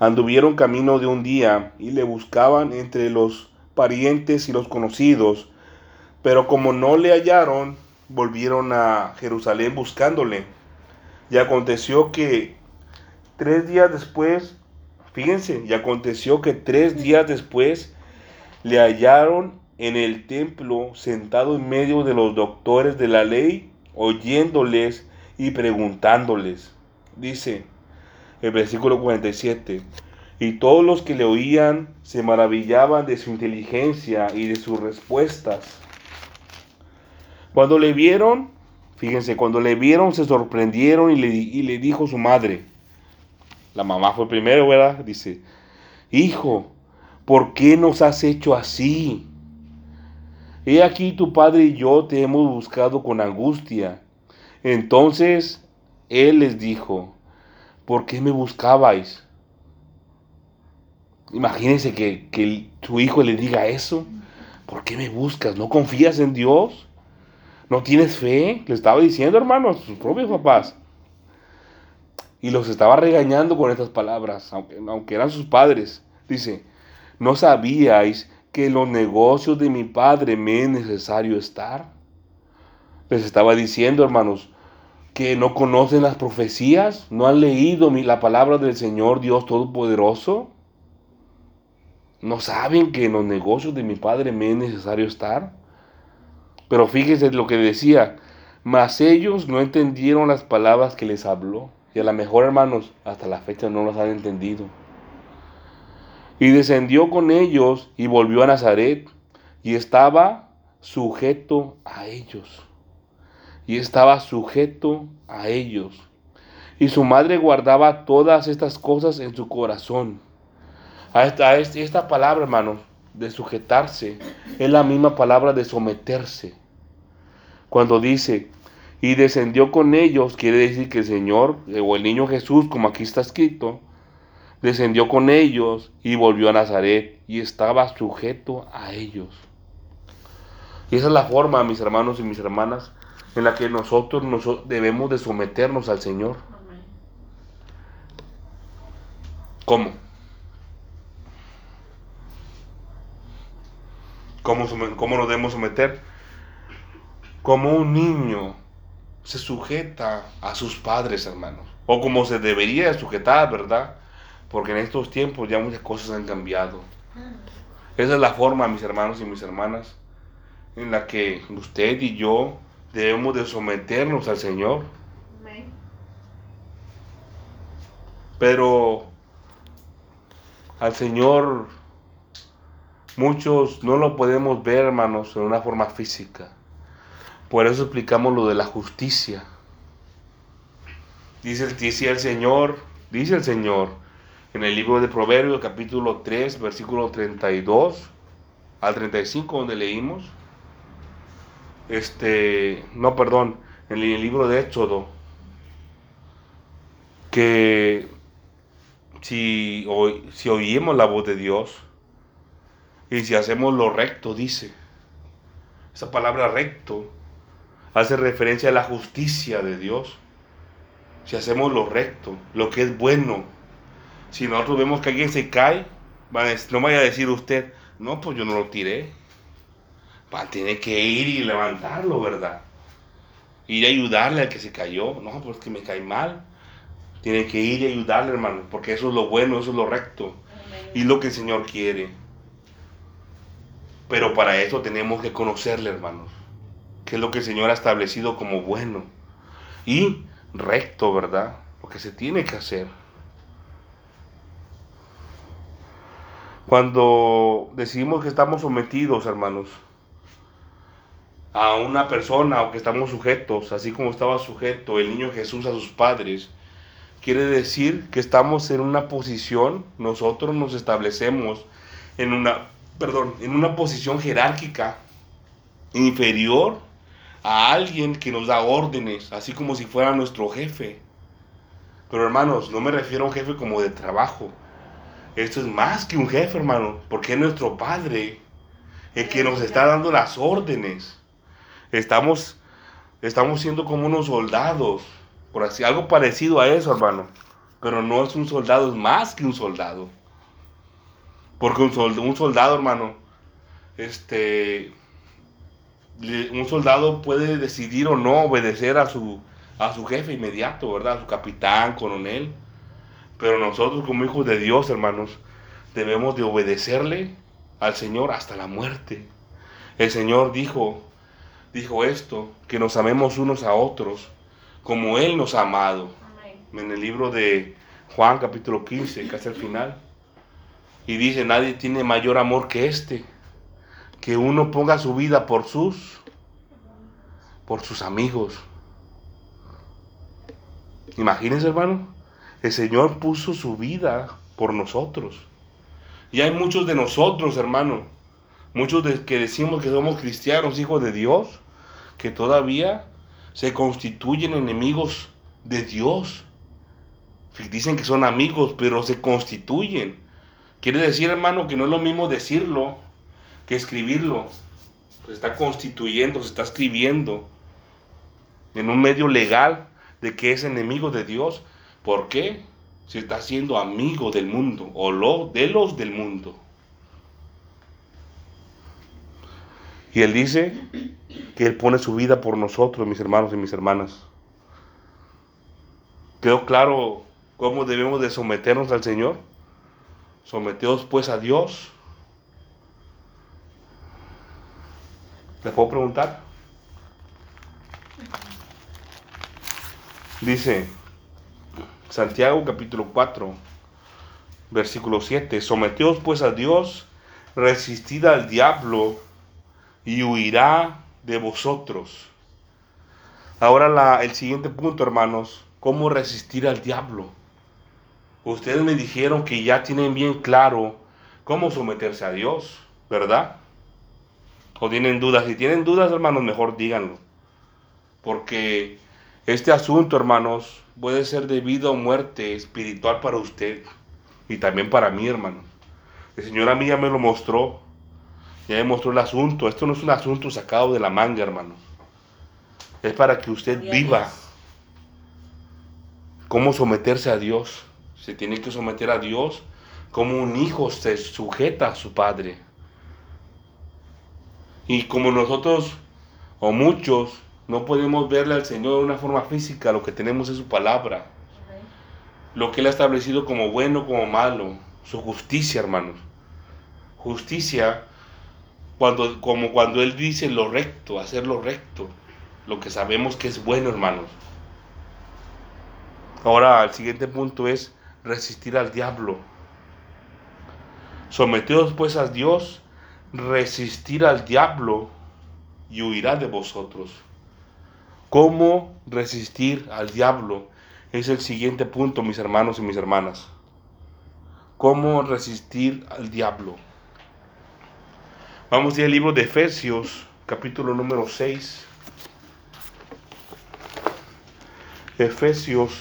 Anduvieron camino de un día y le buscaban entre los parientes y los conocidos, pero como no le hallaron, volvieron a Jerusalén buscándole. Y aconteció que tres días después, fíjense, y aconteció que tres días después le hallaron en el templo sentado en medio de los doctores de la ley, oyéndoles y preguntándoles. Dice, el versículo 47. Y todos los que le oían se maravillaban de su inteligencia y de sus respuestas. Cuando le vieron, fíjense, cuando le vieron se sorprendieron y le, y le dijo su madre, la mamá fue primero, ¿verdad? Dice, hijo, ¿por qué nos has hecho así? He aquí tu padre y yo te hemos buscado con angustia. Entonces él les dijo, ¿por qué me buscabais? Imagínense que, que su hijo le diga eso. ¿Por qué me buscas? ¿No confías en Dios? ¿No tienes fe? Le estaba diciendo, hermano, a sus propios papás. Y los estaba regañando con estas palabras, aunque, aunque eran sus padres. Dice, ¿no sabíais que los negocios de mi padre me es necesario estar? Les estaba diciendo, hermanos, que no conocen las profecías, no han leído la palabra del Señor Dios Todopoderoso. No saben que en los negocios de mi padre me es necesario estar. Pero fíjense lo que decía, mas ellos no entendieron las palabras que les habló. Y a lo mejor, hermanos, hasta la fecha no las han entendido. Y descendió con ellos y volvió a Nazaret y estaba sujeto a ellos. Y estaba sujeto a ellos. Y su madre guardaba todas estas cosas en su corazón. Esta, esta palabra, hermanos, de sujetarse es la misma palabra de someterse. Cuando dice, y descendió con ellos, quiere decir que el Señor, o el niño Jesús, como aquí está escrito, descendió con ellos y volvió a Nazaret y estaba sujeto a ellos. Y esa es la forma, mis hermanos y mis hermanas, en la que nosotros debemos de someternos al Señor. ¿Cómo? ¿Cómo, ¿Cómo nos debemos someter? Como un niño se sujeta a sus padres, hermanos. O como se debería sujetar, ¿verdad? Porque en estos tiempos ya muchas cosas han cambiado. Esa es la forma, mis hermanos y mis hermanas, en la que usted y yo debemos de someternos al Señor. Pero al Señor muchos no lo podemos ver, hermanos, en una forma física. Por eso explicamos lo de la justicia. Dice, dice el Señor, dice el Señor, en el libro de Proverbios, capítulo 3, versículo 32 al 35, donde leímos, este, no, perdón, en el libro de Éxodo, que si, si oímos la voz de Dios y si hacemos lo recto, dice, esa palabra recto hace referencia a la justicia de Dios. Si hacemos lo recto, lo que es bueno. Si nosotros vemos que alguien se cae, no vaya a decir usted, no, pues yo no lo tiré. tiene que ir y levantarlo, ¿verdad? Ir a ayudarle al que se cayó. No, pues que me cae mal. Tiene que ir y ayudarle, hermano, porque eso es lo bueno, eso es lo recto. Y lo que el Señor quiere. Pero para eso tenemos que conocerle, hermanos que es lo que el Señor ha establecido como bueno y recto, ¿verdad? Lo que se tiene que hacer. Cuando decimos que estamos sometidos, hermanos, a una persona o que estamos sujetos, así como estaba sujeto el niño Jesús a sus padres, quiere decir que estamos en una posición, nosotros nos establecemos en una, perdón, en una posición jerárquica inferior a alguien que nos da órdenes, así como si fuera nuestro jefe. Pero hermanos, no me refiero a un jefe como de trabajo. Esto es más que un jefe, hermano, porque es nuestro Padre el que nos está dando las órdenes. Estamos, estamos siendo como unos soldados, por así, algo parecido a eso, hermano. Pero no es un soldado, es más que un soldado. Porque un un soldado hermano, este, un soldado puede decidir o no obedecer a su, a su jefe inmediato, ¿verdad? A su capitán, coronel. Pero nosotros como hijos de Dios, hermanos, debemos de obedecerle al Señor hasta la muerte. El Señor dijo, dijo esto, que nos amemos unos a otros como Él nos ha amado. En el libro de Juan capítulo 15, casi al final. Y dice, nadie tiene mayor amor que este, que uno ponga su vida por sus por sus amigos. Imagínense, hermano, el Señor puso su vida por nosotros. Y hay muchos de nosotros, hermano, muchos de que decimos que somos cristianos, hijos de Dios, que todavía se constituyen enemigos de Dios. Dicen que son amigos, pero se constituyen. Quiere decir, hermano, que no es lo mismo decirlo que escribirlo. Se está constituyendo, se está escribiendo en un medio legal de que es enemigo de Dios. ¿Por qué? Se está haciendo amigo del mundo o lo, de los del mundo. Y Él dice que Él pone su vida por nosotros, mis hermanos y mis hermanas. ¿Quedó claro cómo debemos de someternos al Señor? Someteos pues a Dios. ¿Le puedo preguntar? Dice Santiago capítulo 4, versículo 7, someteos pues a Dios, resistid al diablo y huirá de vosotros. Ahora la, el siguiente punto, hermanos, ¿cómo resistir al diablo? Ustedes me dijeron que ya tienen bien claro cómo someterse a Dios, ¿verdad? ¿O tienen dudas? Si tienen dudas, hermanos, mejor díganlo. Porque este asunto, hermanos, puede ser de vida o muerte espiritual para usted y también para mí, hermano. El Señor a mí ya me lo mostró, ya me mostró el asunto. Esto no es un asunto sacado de la manga, hermano. Es para que usted viva cómo someterse a Dios. Se tiene que someter a Dios como un hijo se sujeta a su padre. Y como nosotros, o muchos, no podemos verle al Señor de una forma física, lo que tenemos es su palabra. Lo que Él ha establecido como bueno, como malo. Su justicia, hermanos. Justicia, cuando, como cuando Él dice lo recto, hacer lo recto. Lo que sabemos que es bueno, hermanos. Ahora, el siguiente punto es resistir al diablo. Someteos pues a Dios, resistir al diablo y huirá de vosotros. ¿Cómo resistir al diablo? Es el siguiente punto, mis hermanos y mis hermanas. ¿Cómo resistir al diablo? Vamos a ir al libro de Efesios, capítulo número 6. Efesios.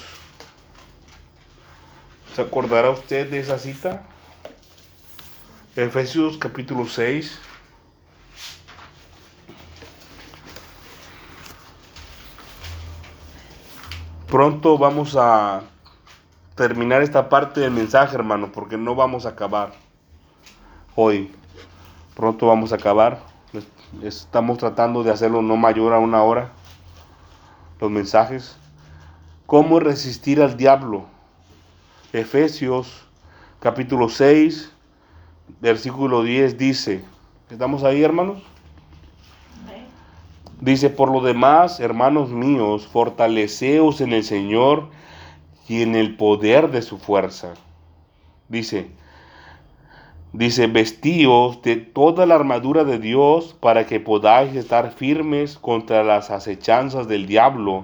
¿Se acordará usted de esa cita? Efesios capítulo 6. Pronto vamos a terminar esta parte del mensaje, hermano, porque no vamos a acabar hoy. Pronto vamos a acabar. Estamos tratando de hacerlo no mayor a una hora. Los mensajes. ¿Cómo resistir al diablo? Efesios capítulo 6, versículo 10 dice, ¿estamos ahí hermanos? Dice, por lo demás, hermanos míos, fortaleceos en el Señor y en el poder de su fuerza. Dice, dice, vestíos de toda la armadura de Dios para que podáis estar firmes contra las acechanzas del diablo,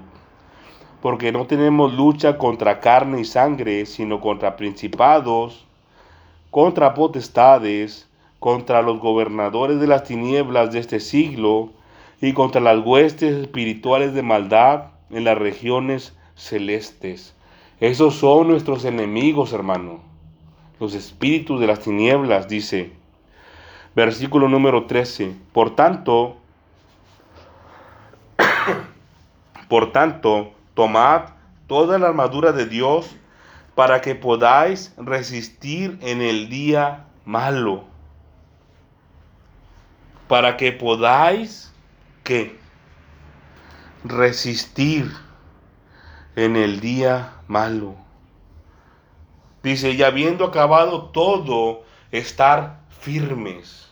porque no tenemos lucha contra carne y sangre, sino contra principados, contra potestades, contra los gobernadores de las tinieblas de este siglo, y contra las huestes espirituales de maldad en las regiones celestes. Esos son nuestros enemigos, hermano. Los espíritus de las tinieblas, dice. Versículo número 13. Por tanto, por tanto, tomad toda la armadura de Dios para que podáis resistir en el día malo. Para que podáis que resistir en el día malo. Dice, y habiendo acabado todo, estar firmes.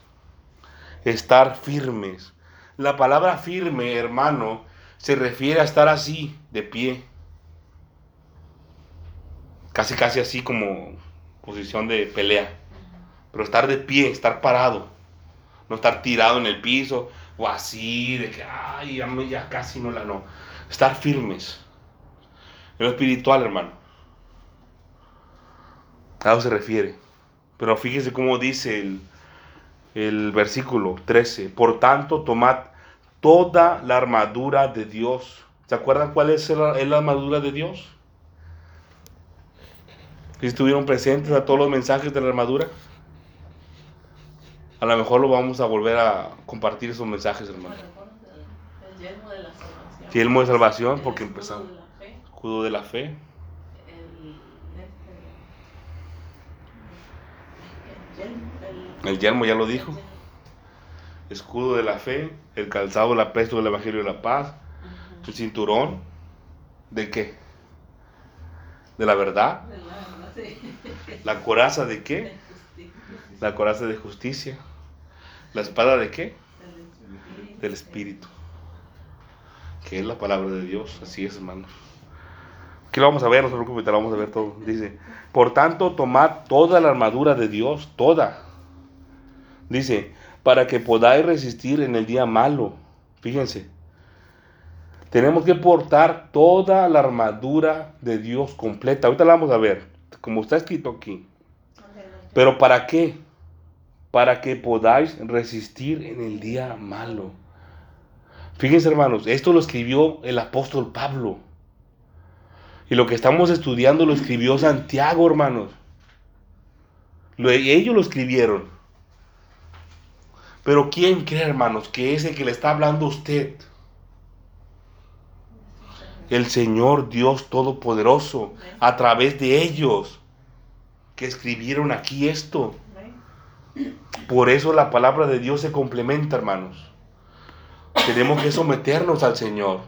Estar firmes. La palabra firme, hermano, se refiere a estar así, de pie. Casi, casi así como posición de pelea. Pero estar de pie, estar parado. No estar tirado en el piso, o así, de que, ay, ya, casi no la no. Estar firmes. En lo espiritual, hermano. A eso se refiere. Pero fíjese cómo dice el, el versículo 13. Por tanto, tomad toda la armadura de Dios. ¿Se acuerdan cuál es la, la armadura de Dios? ¿Estuvieron presentes a todos los mensajes de la armadura? A lo mejor lo vamos a volver a compartir esos mensajes, hermano. El, el yelmo de la salvación. Yelmo de salvación, El porque empezamos. Escudo de la fe. el, este, el yelmo, el- El yelmo ya lo dijo. el. Escudo de la fe. El calzado del apresto del Evangelio de la paz. El cinturón. ¿De qué? De la verdad. De la- La coraza de qué? La coraza de justicia. La espada de qué? Del espíritu. Del Espíritu. Que es la palabra de Dios. Así es, hermano. Aquí lo vamos a ver, no se preocupe, te lo vamos a ver todo. Dice, por tanto, tomad toda la armadura de Dios, toda. Dice, para que podáis resistir en el día malo. Fíjense, tenemos que portar toda la armadura de Dios completa. Ahorita la vamos a ver, como está escrito aquí. Pero ¿para qué? Para que podáis resistir en el día malo. Fíjense hermanos, esto lo escribió el apóstol Pablo. Y lo que estamos estudiando lo escribió Santiago, hermanos. Lo- ellos lo escribieron. Pero ¿quién cree, hermanos, que ese que le está hablando a usted? El Señor Dios Todopoderoso, a través de ellos, que escribieron aquí esto. Por eso la palabra de Dios se complementa, hermanos. Tenemos que someternos al Señor.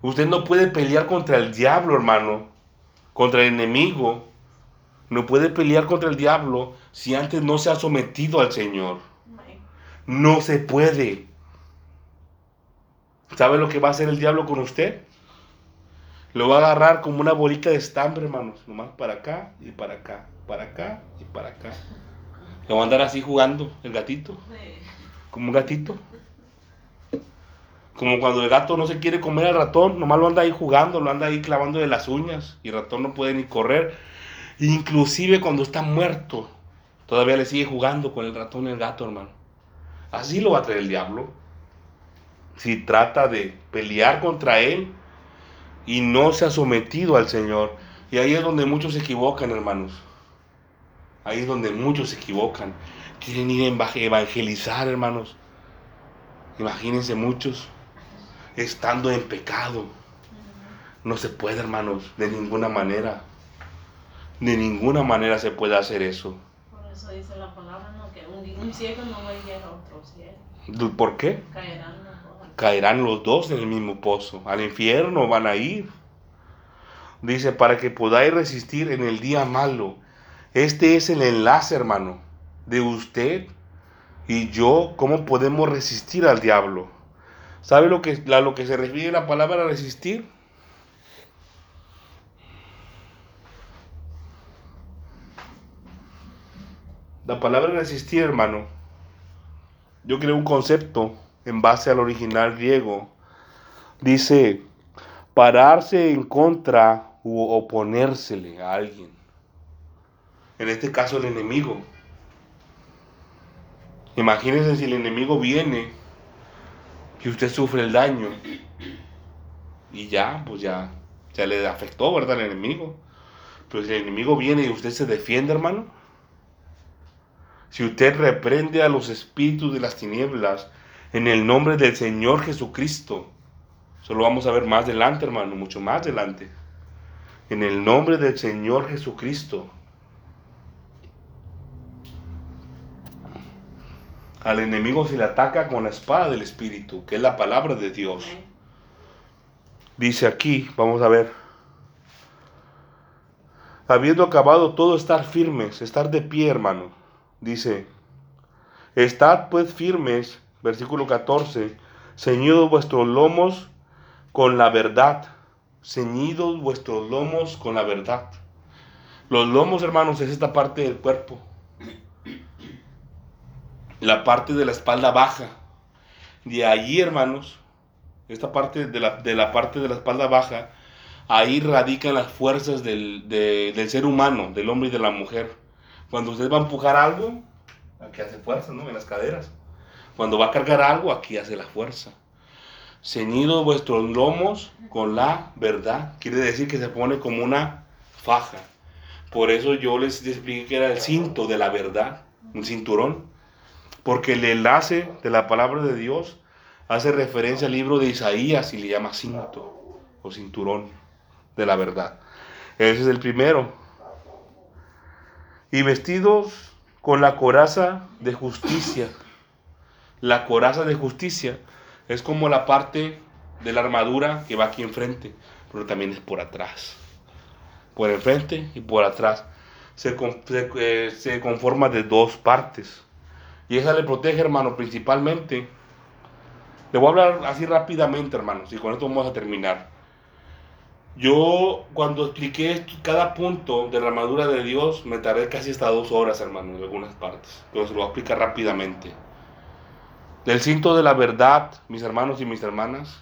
Usted no puede pelear contra el diablo, hermano, contra el enemigo. No puede pelear contra el diablo si antes no se ha sometido al Señor. No se puede. ¿Sabe lo que va a hacer el diablo con usted? Lo va a agarrar como una bolita de estambre, hermanos. Nomás para acá y para acá, para acá y para acá. Lo va a andar así jugando, el gatito, como un gatito. Como cuando el gato no se quiere comer al ratón, nomás lo anda ahí jugando, lo anda ahí clavando de las uñas y el ratón no puede ni correr. Inclusive cuando está muerto, todavía le sigue jugando con el ratón y el gato, hermano. Así lo va a traer el diablo. Si trata de pelear contra él y no se ha sometido al Señor. Y ahí es donde muchos se equivocan, hermanos. Ahí es donde muchos se equivocan. Quieren ir a eva- evangelizar, hermanos. Imagínense muchos estando en pecado. No se puede, hermanos, de ninguna manera. De ninguna manera se puede hacer eso. Por eso dice la palabra, ¿no? Que un, un ciego no va a ir a otro ciego. ¿Por qué? Caerán. Caerán los dos en el mismo pozo. Al infierno van a ir. Dice, para que podáis resistir en el día malo. Este es el enlace, hermano, de usted y yo, cómo podemos resistir al diablo. ¿Sabe lo que, a lo que se refiere la palabra resistir? La palabra resistir, hermano, yo creo un concepto en base al original griego. Dice, pararse en contra u oponérsele a alguien. En este caso el enemigo. Imagínense si el enemigo viene y usted sufre el daño. Y ya, pues ya, ya le afectó, ¿verdad? El enemigo. Pero si el enemigo viene y usted se defiende, hermano. Si usted reprende a los espíritus de las tinieblas en el nombre del Señor Jesucristo, eso lo vamos a ver más adelante, hermano, mucho más adelante. En el nombre del Señor Jesucristo. Al enemigo se le ataca con la espada del Espíritu, que es la palabra de Dios. Dice aquí, vamos a ver. Habiendo acabado todo, estar firmes, estar de pie, hermano. Dice, estad pues firmes, versículo 14, ceñidos vuestros lomos con la verdad. Ceñidos vuestros lomos con la verdad. Los lomos, hermanos, es esta parte del cuerpo. La parte de la espalda baja. De allí, hermanos, esta parte de la, de la parte de la espalda baja, ahí radican las fuerzas del, de- del ser humano, del hombre y de la mujer. Cuando usted va a empujar algo, aquí hace fuerza, ¿no? En las caderas. Cuando va a cargar algo, aquí hace la fuerza. Ceñidos vuestros lomos con la verdad. Quiere decir que se pone como una faja. Por eso yo les expliqué que era el cinto de la verdad, un cinturón. Porque el enlace de la palabra de Dios hace referencia al libro de Isaías y le llama cinto o cinturón de la verdad. Ese es el primero. Y vestidos con la coraza de justicia. La coraza de justicia es como la parte de la armadura que va aquí enfrente, pero también es por atrás. Por enfrente y por atrás. Se, eh, conforma de dos partes. Y esa le protege, hermano, principalmente. Le voy a hablar así rápidamente, hermanos, y con esto vamos a terminar. Yo, cuando expliqué cada punto de la armadura de Dios, me tardé casi hasta dos horas, hermano, en algunas partes. Pero se lo voy a explicar rápidamente. Del cinto de la verdad, mis hermanos y mis hermanas,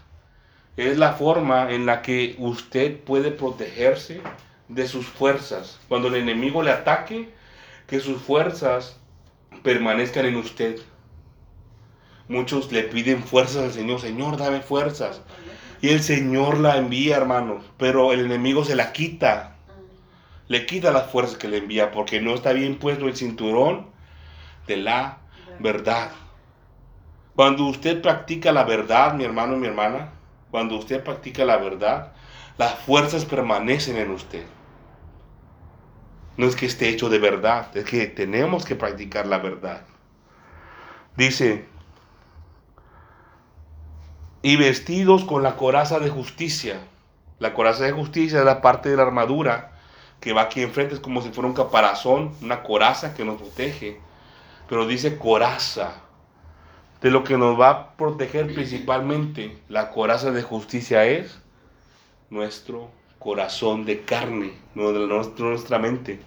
es la forma en la que usted puede protegerse de sus fuerzas. Cuando el enemigo le ataque, que sus fuerzas permanezcan en usted. Muchos le piden fuerzas al Señor, Señor, dame fuerzas. Y el Señor la envía, hermanos, pero el enemigo se la quita. Le quita las fuerzas que le envía porque no está bien puesto el cinturón de la verdad. Cuando usted practica la verdad, mi hermano y mi hermana, cuando usted practica la verdad, las fuerzas permanecen en usted. No es que esté hecho de verdad, es que tenemos que practicar la verdad. Dice, y vestidos con la coraza de justicia. La coraza de justicia es la parte de la armadura que va aquí enfrente, es como si fuera un caparazón, una coraza que nos protege. Pero dice coraza. De lo que nos va a proteger principalmente la coraza de justicia es nuestro corazón de carne, de nuestra mente,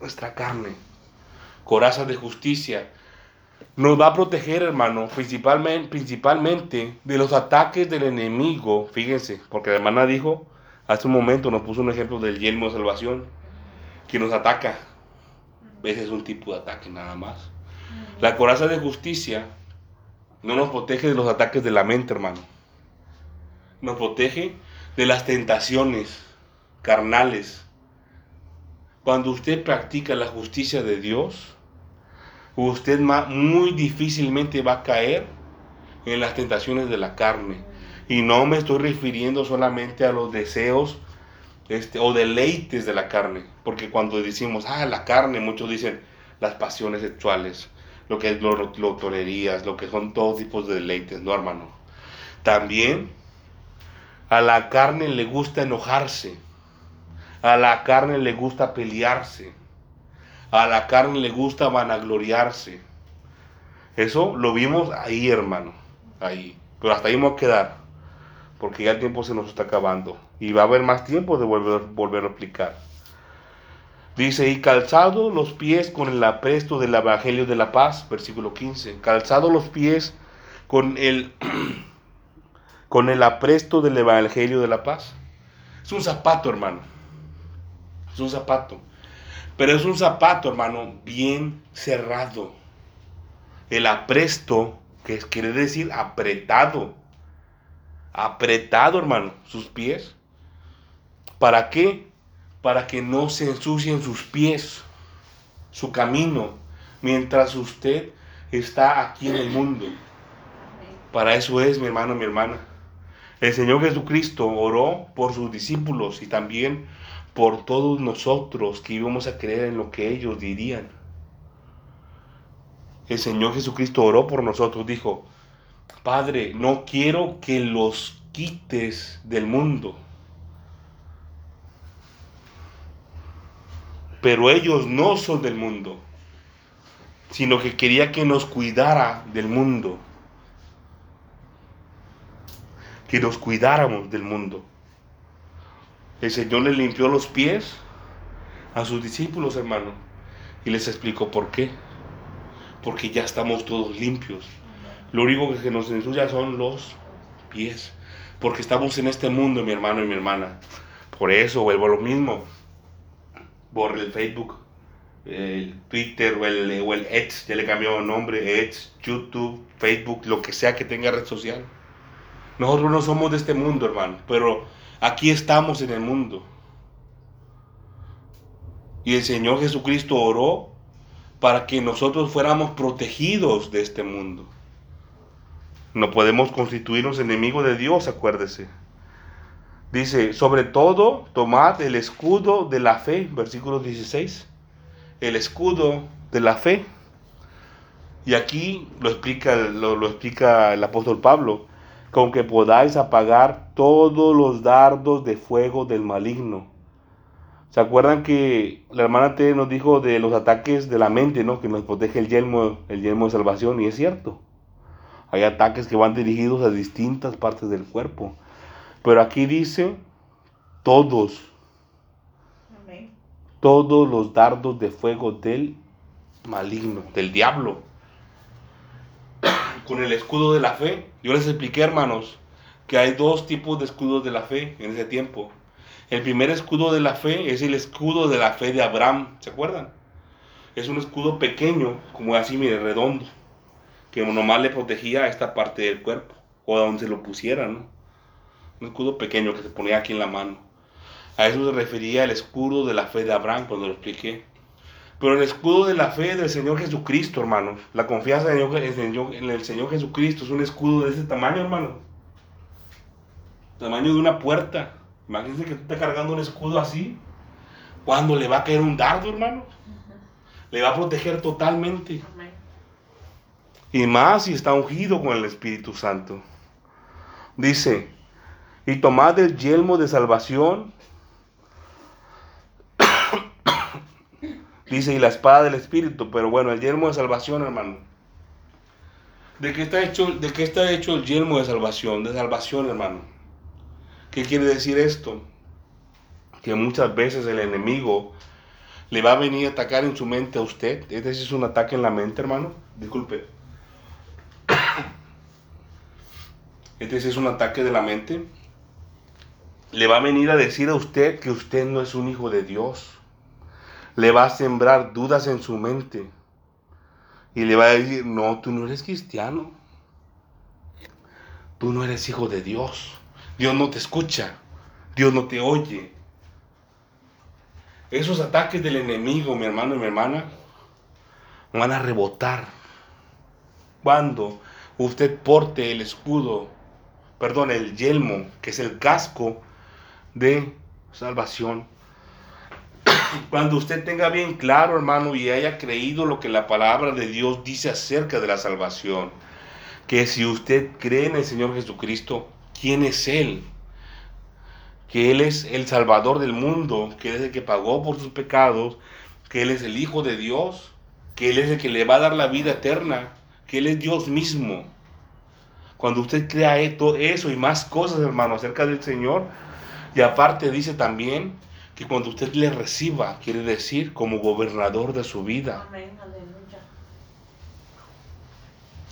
nuestra carne. Coraza de justicia nos va a proteger, hermano, principalmente, principalmente de los ataques del enemigo. Fíjense, porque la hermana dijo, hace un momento nos puso un ejemplo del yelmo de salvación, que nos ataca. Ese es un tipo de ataque nada más. La coraza de justicia no nos protege de los ataques de la mente, hermano. Nos protege de las tentaciones carnales. Cuando usted practica la justicia de Dios, usted muy difícilmente va a caer en las tentaciones de la carne. Y no me estoy refiriendo solamente a los deseos este, o deleites de la carne. Porque cuando decimos, ah, la carne, muchos dicen las pasiones sexuales, lo que es lotorerías, lo que son todos tipos de deleites, no hermano. También a la carne le gusta enojarse. A la carne le gusta pelearse a la carne le gusta vanagloriarse. Eso lo vimos ahí, hermano. Ahí. Pero hasta ahí vamos a quedar. Porque ya el tiempo se nos está acabando. Y va a haber más tiempo de volver, volver a explicar. Dice, y calzado los pies con el apresto del Evangelio de la Paz, versículo 15. Calzado los pies con el, con el apresto del Evangelio de la Paz. Es un zapato, hermano. Es un zapato. Pero es un zapato, hermano, bien cerrado. El apresto, que quiere decir apretado. Apretado, hermano, sus pies. ¿Para qué? Para que no se ensucien sus pies, su camino, mientras usted está aquí en el mundo. Para eso es, mi hermano, mi hermana. El Señor Jesucristo oró por sus discípulos y también por todos nosotros que íbamos a creer en lo que ellos dirían. El Señor Jesucristo oró por nosotros, dijo, Padre, no quiero que los quites del mundo. Pero ellos no son del mundo, sino que quería que nos cuidara del mundo. Que nos cuidáramos del mundo. El Señor le limpió los pies a sus discípulos, hermano, y les explicó por qué. Porque ya estamos todos limpios. Lo único que nos ensucia son los pies. Porque estamos en este mundo, mi hermano y mi hermana. Por eso vuelvo a lo mismo. Borre el Facebook, el Twitter o el, o el X, ya le cambió nombre, X, YouTube, Facebook, lo que sea que tenga red social. Nosotros no somos de este mundo, hermano, pero Aquí estamos en el mundo. Y el Señor Jesucristo oró para que nosotros fuéramos protegidos de este mundo. No podemos constituirnos enemigos de Dios, acuérdese. Dice, sobre todo, tomad el escudo de la fe, versículo 16. El escudo de la fe. Y aquí lo explica, lo, explica el apóstol Pablo, con que podáis apagar todos los dardos de fuego del maligno. ¿Se acuerdan que la hermana T nos dijo de los ataques de la mente, ¿no? Que nos protege el yelmo, el yelmo de salvación, y es cierto. Hay ataques que van dirigidos a distintas partes del cuerpo. Pero aquí dice todos, Amén. todos los dardos de fuego del maligno, del diablo. Con el escudo de la fe. Yo les expliqué, hermanos, que hay dos tipos de escudos de la fe en ese tiempo. El primer escudo de la fe es el escudo de la fe de Abraham, ¿se acuerdan? Es un escudo pequeño, como así, mire, redondo, que nomás le protegía a esta parte del cuerpo, o a donde se lo pusiera, ¿no? Un escudo pequeño que se ponía aquí en la mano. A eso se refería el escudo de la fe de Abraham cuando lo expliqué. Pero el escudo de la fe del Señor Jesucristo, hermanos, la confianza en el Señor, en el Señor Jesucristo es un escudo de ese tamaño, hermano. Tamaño de una puerta. Imagínense que tú estás cargando un escudo así. Cuando le va a caer un dardo, hermano, le va a proteger totalmente. Y más si está ungido con el Espíritu Santo. Dice, y tomad el yelmo de salvación. Dice, y la espada del Espíritu. Pero bueno, el yelmo de salvación, hermano. ¿De qué está hecho, de qué está hecho el yelmo de salvación? De salvación, hermano. ¿Qué quiere decir esto? Que muchas veces el enemigo le va a venir a atacar en su mente a usted. Este es un ataque en la mente, hermano. Disculpe. Este es un ataque de la mente. Le va a venir a decir a usted que usted no es un hijo de Dios. Le va a sembrar dudas en su mente. Y le va a decir, no, tú no eres cristiano. Tú no eres hijo de Dios. Dios no te escucha. Dios no te oye. Esos ataques del enemigo, mi hermano y mi hermana, van a rebotar. Cuando usted porte el escudo, perdón, el yelmo, que es el casco de salvación. Cuando usted tenga bien claro, hermano, y haya creído lo que la palabra de Dios dice acerca de la salvación, que si usted cree en el Señor Jesucristo, ¿quién es Él? Que Él es el Salvador del mundo, que Él es el que pagó por sus pecados, que Él es el Hijo de Dios, que Él es el que le va a dar la vida eterna, que Él es Dios mismo. Cuando usted crea esto, eso y más cosas, hermano, acerca del Señor, y aparte dice también que cuando usted le reciba, quiere decir como gobernador de su vida. Amén. Aleluya.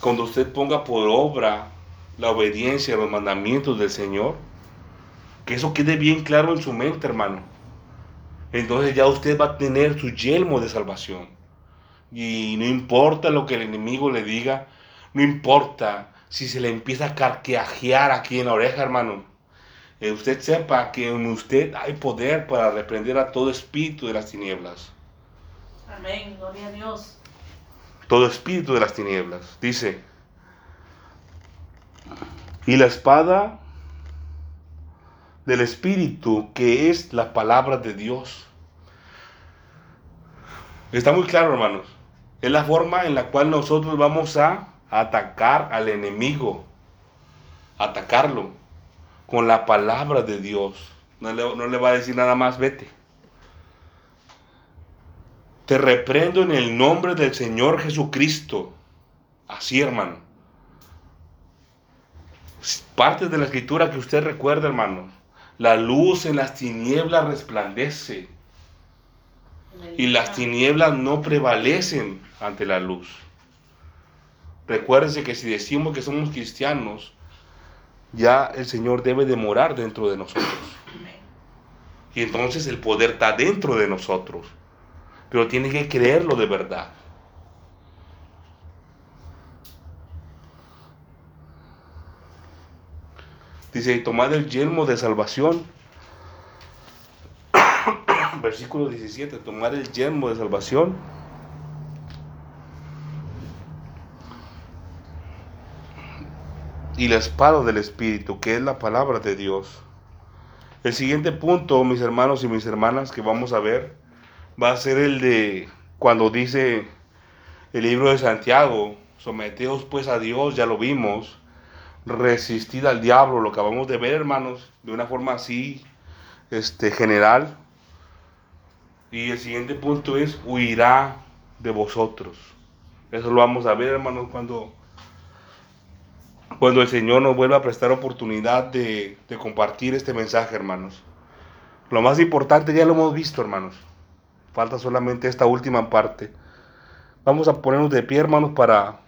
Cuando usted ponga por obra la obediencia a los mandamientos del Señor, que eso quede bien claro en su mente, hermano. Entonces ya usted va a tener su yelmo de salvación. Y no importa lo que el enemigo le diga, no importa si se le empieza a carqueajear aquí en la oreja, hermano. Eh, usted sepa que en usted hay poder para reprender a todo espíritu de las tinieblas. Amén. Gloria a Dios. todo espíritu de las tinieblas. Dice, y la espada del espíritu que es la palabra de Dios. Está muy claro, hermanos. Es la forma en la cual nosotros vamos a atacar al enemigo. Atacarlo con la palabra de Dios. No le, va a decir nada más, vete. Te reprendo en el nombre del Señor Jesucristo. Así, hermano. Parte de la escritura que usted recuerda, hermano. La luz en las tinieblas resplandece. Y las tinieblas no prevalecen ante la luz. Recuérdense que si decimos que somos cristianos, ya el Señor debe de morar dentro de nosotros. Y entonces el poder está dentro de nosotros. Pero tiene que creerlo de verdad. Dice, y tomad el yelmo de salvación. Versículo 17, tomad el yelmo de salvación. Y la espada del Espíritu, que es la palabra de Dios. El siguiente punto, mis hermanos y mis hermanas, que vamos a ver, va a ser el de cuando dice el libro de Santiago, someteos pues a Dios, ya lo vimos, resistid al diablo, lo acabamos de ver, hermanos, de una forma así, este, general. Y el siguiente punto es, huirá de vosotros. Eso lo vamos a ver, hermanos, cuando, cuando el Señor nos vuelva a prestar oportunidad de, de compartir este mensaje, hermanos. Lo más importante ya lo hemos visto, hermanos. Falta solamente esta última parte. Vamos a ponernos de pie, hermanos, para